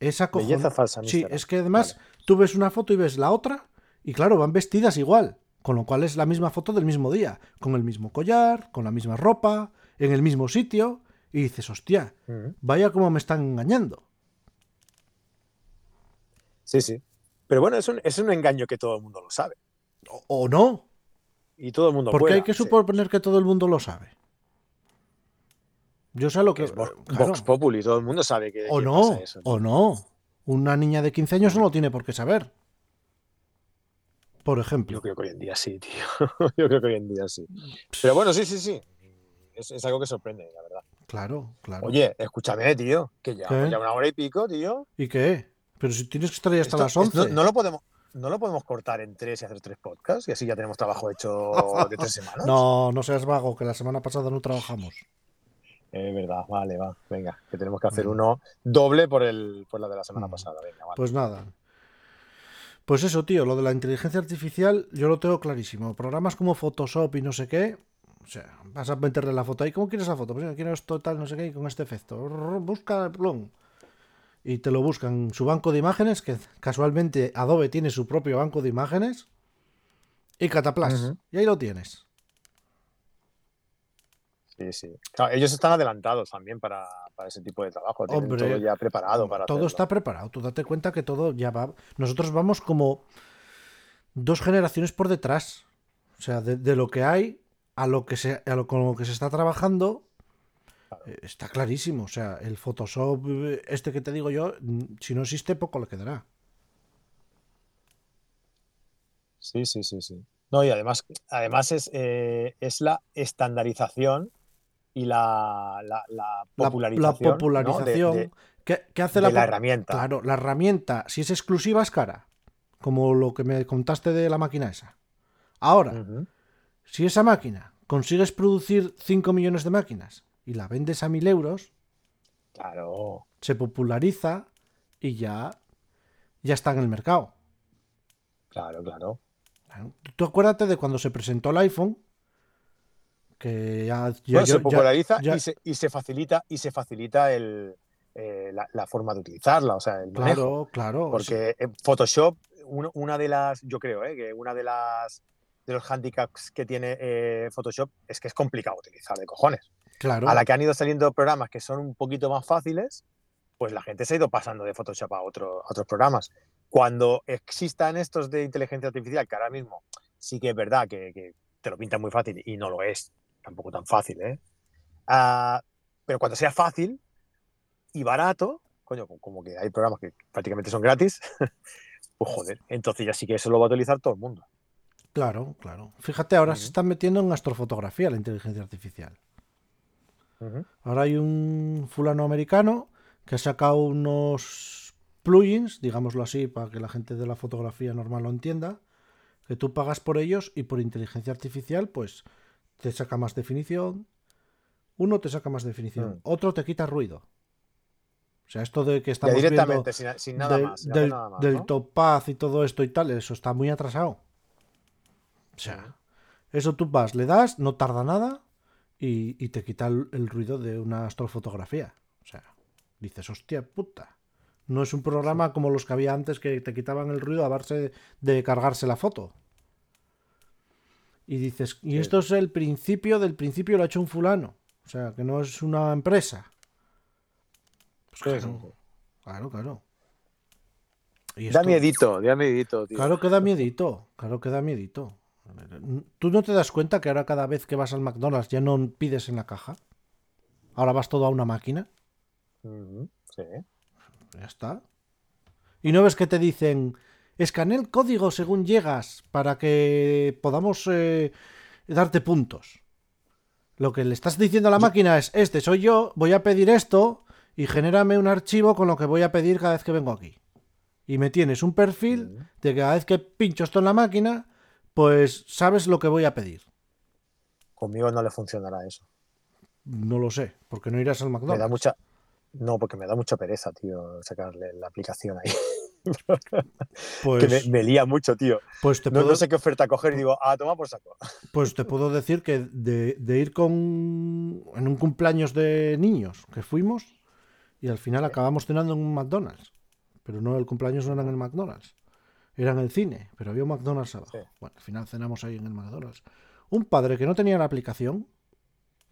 esa cojon- Belleza falsa. Sí, es que además Vale. tú ves una foto y ves la otra, y claro, van vestidas igual, con lo cual es la misma foto del mismo día, con el mismo collar, con la misma ropa, en el mismo sitio, y dices, hostia, vaya como me están engañando. Sí, sí. Pero bueno, es un, es un engaño que todo el mundo lo sabe. O, o no, Y todo el mundo porque hay que suponer que todo el mundo lo sabe. Yo sé lo que... es Vox, claro. Vox Populi, todo el mundo sabe que. O no, pasa eso, o no. Una niña de 15 años no lo tiene por qué saber. Por ejemplo. Yo creo que hoy en día sí, tío. Yo creo que hoy en día sí. Pero bueno, sí, sí, sí. Es, es algo que sorprende, la verdad. Claro, claro. Oye, escúchame, tío. Que ya, ya una hora y pico, tío. ¿Y qué? Pero si tienes que estar ahí hasta Esto- las 11. esto no, lo podemos, no lo podemos cortar en tres y hacer tres podcasts y así ya tenemos trabajo hecho de tres semanas. No, no seas vago, que la semana pasada no trabajamos. Es verdad, vale, va. Venga, que tenemos que hacer uno doble por, el, por la de la semana Mm. pasada. Venga, vale. Pues nada. Pues eso, tío, lo de la inteligencia artificial yo lo tengo clarísimo. Programas como Photoshop y no sé qué. O sea, vas a meterle la foto ahí. ¿Cómo quieres la foto? Pues mira, quiero esto, tal, no sé qué, y con este efecto. Busca, plum. Y te lo buscan en su banco de imágenes, que casualmente Adobe tiene su propio banco de imágenes. Y cataplas. Y ahí lo tienes. Sí, sí. Claro, ellos están adelantados también para, para ese tipo de trabajo. Tienen Hombre, todo ya preparado para todo hacerlo. está preparado. Tú date cuenta que todo ya va. Nosotros vamos como dos generaciones por detrás. O sea, de, de lo que hay a lo que se, a lo, con lo que se está trabajando. Eh, Está clarísimo. O sea, el Photoshop, eh, este que te digo yo, mm, si no existe, poco le quedará. Sí, sí, sí, sí. No, y además, además es, eh, es la estandarización y la, la, la La, popularización, la ¿no? de- popularización. de, ¿Qué, qué hace de la, herramienta. Claro, la herramienta, si es exclusiva, es cara. Como lo que me contaste de la máquina esa. Ahora. Si esa máquina consigues producir 5 millones de máquinas y la vendes a 1000 euros, Claro. se populariza y ya, ya está en el mercado. Claro, claro. Tú- acuérdate de cuando se presentó el iPhone, que ya, ya- Bueno, yo- se populariza ya- y, se, y se facilita y se facilita el, eh, la, la forma de utilizarla, o sea, el manejo. Claro, claro. Porque en Photoshop, uno- una de las, yo creo, eh, que una de las de los handicaps que tiene eh, Photoshop es que es complicado utilizar de cojones. Claro. A la que han ido saliendo programas que son un poquito más fáciles, pues la gente se ha ido pasando de Photoshop a, otro, a otros programas. Cuando existan estos de inteligencia artificial, que ahora mismo sí que es verdad que, que te lo pintan muy fácil y no lo es, tampoco tan fácil, ¿eh? Ah, pero cuando sea fácil y barato, coño, como que hay programas que prácticamente son gratis, pues joder, entonces ya sí que eso lo va a utilizar todo el mundo. Claro, claro. Fíjate, ahora Ujú. se están metiendo en astrofotografía la inteligencia artificial. Ahora hay un fulano americano que ha sacado unos plugins, digámoslo así, para que la gente de la fotografía normal lo entienda, que tú pagas por ellos y por inteligencia artificial, pues te saca más definición. Uno te saca más definición, Mm. otro te quita ruido. O sea, esto de que Ya estamos viendo directamente, sin, sin nada del, más. del, nada más, del ¿no? topaz y todo esto y tal, eso está muy atrasado. O sea, eso tú vas, le das, no tarda nada y, y te quita el, el ruido de una astrofotografía. O sea, dices, hostia puta. No es un programa como los que había antes que te quitaban el ruido a base de cargarse la foto. Y dices, y esto es el principio del principio, lo ha hecho un fulano. O sea, que no es una empresa. Pues claro, claro, claro. Y Da miedito, da miedito, tío. Claro que da miedito, claro que da miedito. ¿Tú no te das cuenta que ahora cada vez que vas al McDonald's ya no pides en la caja? Ahora vas todo a una máquina, Sí. ya está. Y no ves que te dicen, escanea el código según llegas para que podamos eh, darte puntos. Lo que le estás diciendo a la máquina es, este soy yo, voy a pedir esto y genérame un archivo con lo que voy a pedir cada vez que vengo aquí. Y me tienes un perfil de que cada vez que pincho esto en la máquina, pues sabes lo que voy a pedir. Conmigo no le funcionará eso. No lo sé, porque no irás al Me da McDonald's. mucha. No, porque me da mucha pereza, tío, sacarle la aplicación ahí. Pues, que me, me lía mucho, tío. pues, te No, puedo, no sé qué oferta coger y digo, ah, toma por saco. pues te puedo decir que de, de ir con en un cumpleaños de niños que fuimos y al final acabamos cenando en un McDonald's. Pero no, el cumpleaños no era en el McDonald's. Era en el cine, pero había un McDonald's abajo. Sí. Bueno, al final cenamos ahí en el McDonald's. Un padre que no tenía la aplicación,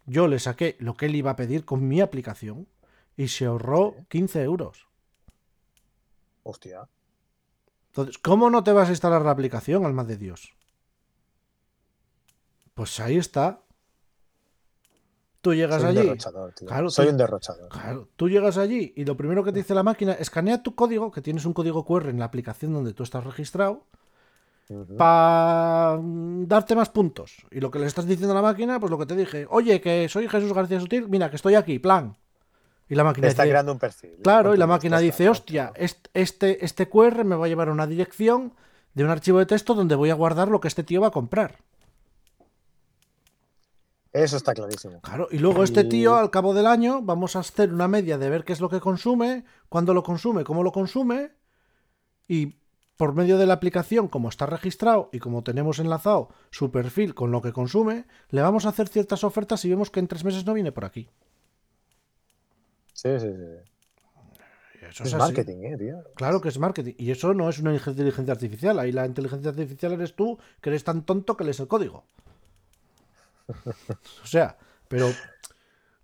yo le saqué lo que él iba a pedir con mi aplicación y se ahorró Sí. 15 euros. Hostia. Entonces, ¿cómo no te vas a instalar la aplicación, alma de Dios? Pues ahí está. Tú llegas Soy un allí. derrochador, tío. Claro, Soy tú- un derrochador. Claro, tú llegas allí y lo primero que te dice la máquina, escanea tu código, que tienes un código QR en la aplicación donde tú estás registrado, para darte más puntos. Y lo que le estás diciendo a la máquina, pues lo que te dije, oye, que soy Jesús García Sutil, mira, que estoy aquí, plan. Y la Te máquina está dice, creando un perfil. Claro, y la máquina dice, hostia, est- este, este QR me va a llevar a una dirección de un archivo de texto donde voy a guardar lo que este tío va a comprar. Eso está clarísimo. Claro, y luego este tío, al cabo del año, vamos a hacer una media de ver qué es lo que consume, cuándo lo consume, cómo lo consume, y por medio de la aplicación, como está registrado y como tenemos enlazado su perfil con lo que consume, le vamos a hacer ciertas ofertas y vemos que en tres meses no viene por aquí. Sí, sí, sí. Eso Es es así. marketing, eh, tío. Claro que es marketing. Y eso no es una inteligencia artificial. Ahí la inteligencia artificial eres tú, que eres tan tonto que lees el código. O sea, pero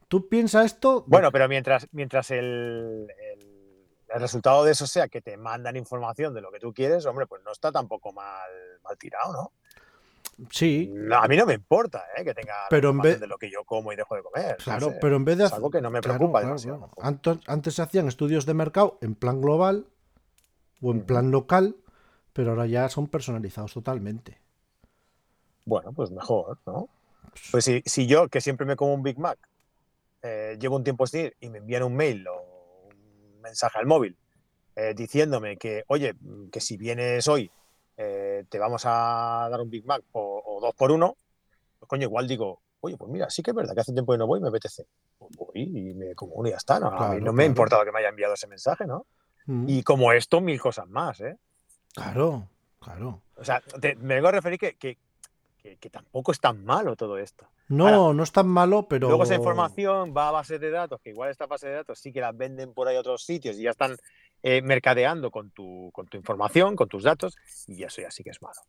tú piensas esto. Bueno, pero mientras, mientras el, el- el resultado de eso sea que te mandan información de lo que tú quieres, hombre, pues no está tampoco mal, mal tirado, ¿no? sí, No, a mí no me importa ¿eh? que tenga Pero en vez- de lo que yo como y dejo de comer. no claro, sé. pero en vez de es algo que no me preocupa claro. Antes, antes se hacían estudios de mercado en plan global o en plan local, pero ahora ya son personalizados totalmente. Bueno, pues mejor, ¿no? Pues si, si yo, que siempre me como un Big Mac, eh, llevo un tiempo ir y me envían un mail o un mensaje al móvil eh, diciéndome que, oye, mm, que si vienes hoy eh, te vamos a dar un Big Mac o, o dos por uno, pues coño, igual digo, oye, pues mira, sí que es verdad que hace tiempo que no voy y me apetece. Pues voy y me como uno y ya está. ¿no? a mí Claro, no me ha importado que me haya enviado ese mensaje, ¿no? Mm, Y como esto, mil cosas más, ¿eh? Claro, claro. O sea, te- me vengo a referir que, que, que- que tampoco es tan malo todo esto. No, Ahora, no es tan malo, pero. Luego esa información va a base de datos, que igual esta base de datos sí que las venden por ahí a otros sitios y ya están eh, mercadeando con tu, con tu información, con tus datos, y eso ya sí que es malo.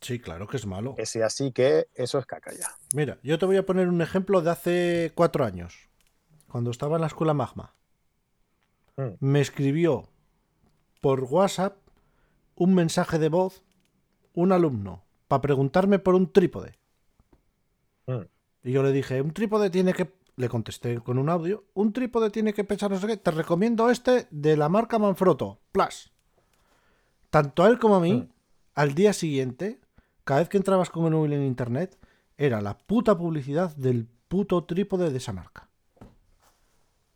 Sí, claro que es malo. Ese ya sí que eso es caca ya. Mira, yo te voy a poner un ejemplo de hace cuatro años, cuando estaba en la escuela Magma. Mm. me escribió por WhatsApp un mensaje de voz un alumno para preguntarme por un trípode. Mm. Y yo le dije, un trípode tiene que... Le contesté con un audio, un trípode tiene que pesar no sé qué. Te recomiendo este de la marca Manfrotto, Plus. Tanto a él como a mí, Mm. al día siguiente, cada vez que entrabas con el móvil en internet, era la puta publicidad del puto trípode de esa marca.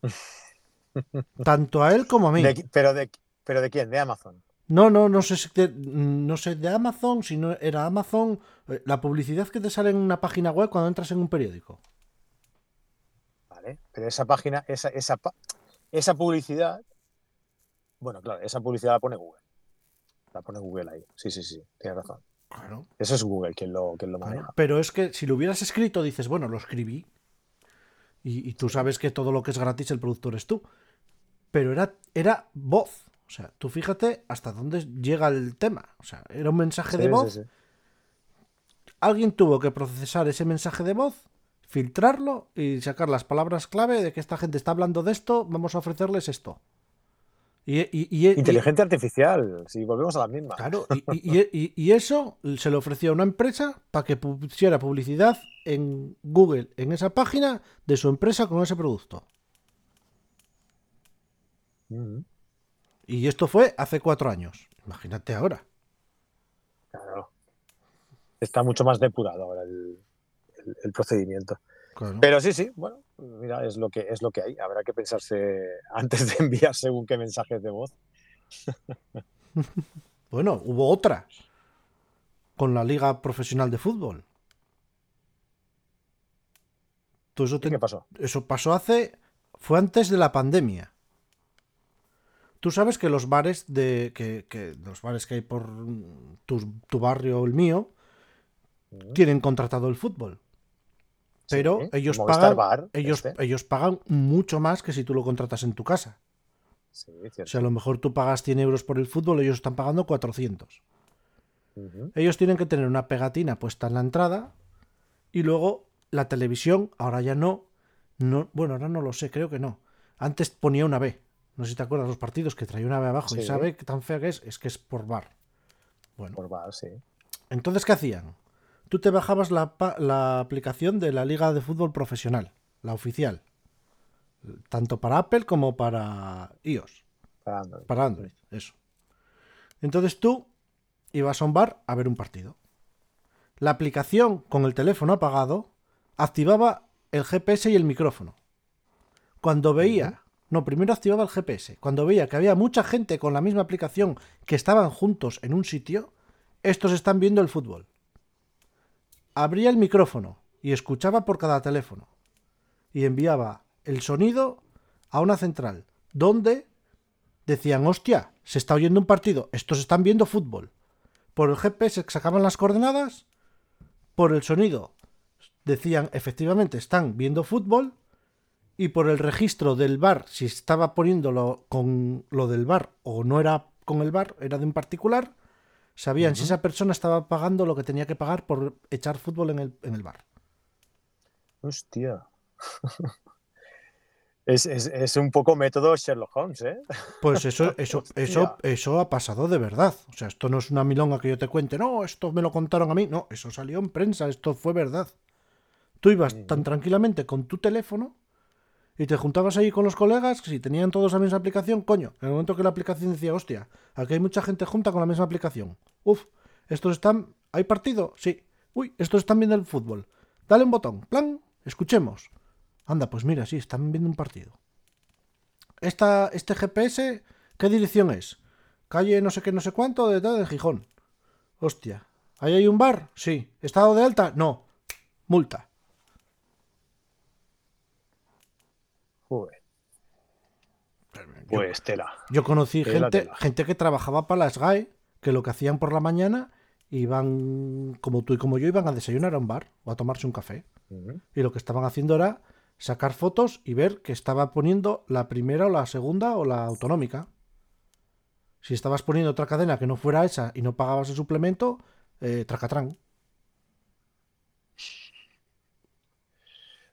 Tanto a él como a mí. De pero, de, ¿Pero de quién? ¿De Amazon? No, no, no sé si de, no sé de Amazon, si no era Amazon, eh, la publicidad que te sale en una página web cuando entras en un periódico. Vale. Pero esa página, esa, esa, esa publicidad. Bueno, claro, esa publicidad la pone Google. La pone Google ahí. Sí, sí, sí. Tienes razón. Claro. Eso es Google quien lo, quien lo Claro, maneja. Pero es que si lo hubieras escrito, dices, bueno, lo escribí. Y, y tú sabes que todo lo que es gratis, el productor es tú. Pero era, era voz. O sea, tú fíjate hasta dónde llega el tema. O sea, era un mensaje Sí, de voz. sí. Alguien tuvo que procesar ese mensaje de voz, filtrarlo y sacar las palabras clave de que esta gente está hablando de esto, vamos a ofrecerles esto. Y, y- y- y- Inteligencia artificial, si volvemos a la misma. Claro, y, eso se le ofreció a una empresa para que pusiera publicidad en Google, en esa página de su empresa con ese producto. Mm, Y esto fue hace cuatro años. Imagínate ahora. Claro. Está mucho más depurado ahora el, el- el procedimiento. Claro. Pero sí, sí, bueno, mira, es lo que es lo que hay. Habrá que pensarse antes de enviar según qué mensajes de voz. Bueno, hubo otra con la Liga Profesional de Fútbol. Eso, te- ¿Qué pasó? eso pasó hace. fue antes de la pandemia. Tú sabes que los bares de. que, que los bares que hay por tu, tu barrio o el mío Mm, tienen contratado el fútbol. Pero sí, ellos pagan. Bar, ellos, este. ellos pagan mucho más que si tú lo contratas en tu casa. Sí, O sea, a lo mejor tú pagas 100 euros por el fútbol, ellos están pagando 400. Ujú. Ellos tienen que tener una pegatina puesta en la entrada y luego la televisión, ahora ya no, no, bueno, ahora no lo sé, creo que no. Antes ponía una B. No sé si te acuerdas los partidos que traía una B abajo y sabe que tan fea que es, es que es por bar. Bueno, Por bar, sí. entonces ¿qué hacían? Tú te bajabas la, la aplicación de la Liga de Fútbol Profesional, la oficial, tanto para Apple como para iOS. Para Android. Para Android, eso. Entonces tú ibas a un bar a ver un partido. La aplicación con el teléfono apagado activaba el GPS y el micrófono. Cuando veía, no, primero activaba el GPS. Cuando veía que había mucha gente con la misma aplicación que estaban juntos en un sitio, estos están viendo el fútbol. Abría el micrófono y escuchaba por cada teléfono. Y enviaba el sonido a una central, donde decían, hostia, se está oyendo un partido, estos están viendo fútbol. Por el GPS sacaban las coordenadas, por el sonido decían, efectivamente, están viendo fútbol, y por el registro del bar, si estaba poniéndolo con lo del bar o no era con el bar, era de un particular, sabían si esa persona estaba pagando lo que tenía que pagar por echar fútbol en el, en el bar. Hostia. Es, es- es un poco método Sherlock Holmes, ¿eh? Pues eso, eso, eso, Hostia. eso ha pasado de verdad. O sea, esto no es una milonga que yo te cuente. No, esto me lo contaron a mí. No, eso salió en prensa. Esto fue verdad. Tú ibas tan tranquilamente con tu teléfono y te juntabas ahí con los colegas, si tenían todos la misma aplicación, coño, en el momento que la aplicación decía, hostia, aquí hay mucha gente junta con la misma aplicación. Uf, estos están... ¿Hay partido? Sí. Uy, estos están viendo el fútbol. Dale un botón. Plan, escuchemos. Anda, pues mira, sí, están viendo un partido. Esta, este GPS, ¿qué dirección es? Calle no sé qué, no sé cuánto, de, de Gijón. Hostia. ¿Ahí hay un bar? Sí. ¿Estado de alta? No. Multa. Joder, Yo, pues tela. yo conocí tela, gente, tela. gente que trabajaba para las GAE, que lo que hacían por la mañana iban, como tú y como yo, iban a desayunar a un bar o a tomarse un café. Y lo que estaban haciendo era sacar fotos y ver que estaba poniendo la primera o la segunda o la autonómica. Si estabas poniendo otra cadena que no fuera esa y no pagabas el suplemento, eh, tracatrán.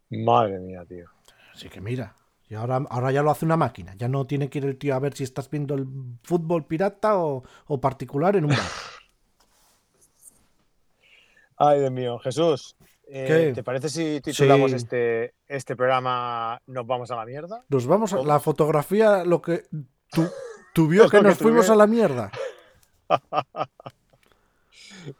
Madre mía, tío. Así que mira, Y ahora, ahora ya lo hace una máquina. Ya no tiene que ir el tío a ver si estás viendo el fútbol pirata o, o particular en un bar. Ay, Dios mío. Jesús, eh. ¿te parece si titulamos Sí. este, este programa Nos vamos a la mierda? Nos vamos a ¿Cómo? la fotografía, lo que tu, tu vio Lo que que nos fuimos a la mierda.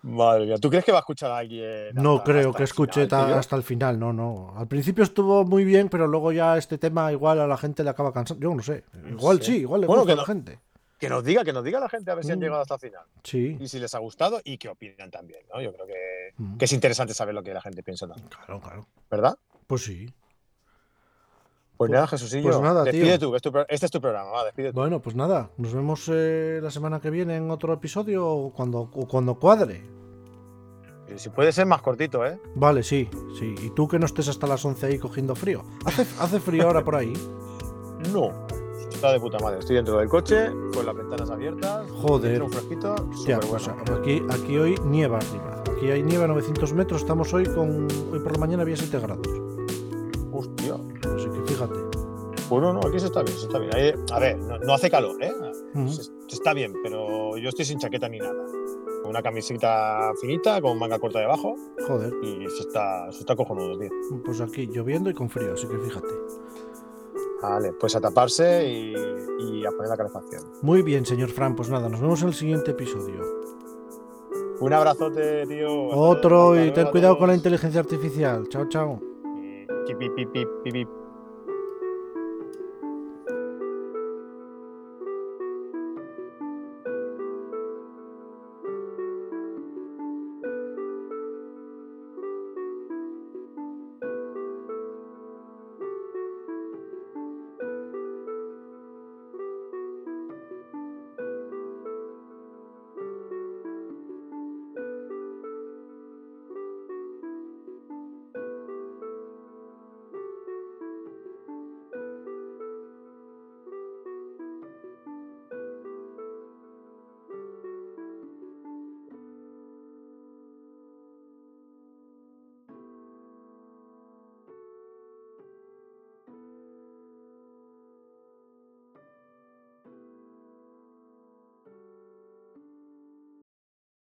Madre mía, ¿tú crees que va a escuchar a alguien? No hasta- creo hasta que escuche final, hasta el final, no, no. Al principio estuvo muy bien, pero luego ya este tema igual a la gente le acaba cansando. Yo no sé. Igual sé. sí, igual le Bueno, gusta a la gente. Que nos diga, que nos diga la gente a ver si han Mm. llegado hasta el final. Sí, Y si les ha gustado y qué opinan también, ¿no? Yo creo que, Mm. que es interesante saber lo que la gente piensa también, claro, claro. ¿verdad? Pues sí. Pues Pues- nada, Jesucillo. pues nada, tío. despide tú, es tu este es tu programa, va, despide tú. Bueno, pues nada, nos vemos eh, la semana que viene en otro episodio o cuando, cuando cuadre. Y Si puede ser más cortito, ¿eh? Vale, sí, sí. Y tú que no estés hasta las 11 ahí cogiendo frío. ¿Hace, hace frío ahora por ahí? No. Está de puta madre. Estoy dentro del coche, con las ventanas abiertas. Joder. Un fresquito. Pues aquí, aquí hoy nieva arriba. Aquí hay nieve a 900 metros. Estamos hoy con. Hoy por la mañana había 7 grados. No, no, aquí se está bien, se está bien. Ahí- a ver, no, no hace calor, ¿eh? Se, se está bien, pero yo estoy sin chaqueta ni nada. Con una camiseta finita, con manga corta debajo, Joder, y se está, se está cojonudo, tío. pues aquí lloviendo y con frío, así que fíjate. Vale, pues a taparse y, y a poner la calefacción. Muy bien, señor Fran, pues nada, nos vemos en el siguiente episodio. Un abrazote, tío. Otro y ten cuidado con la inteligencia artificial. Chao, chao. Y- pi,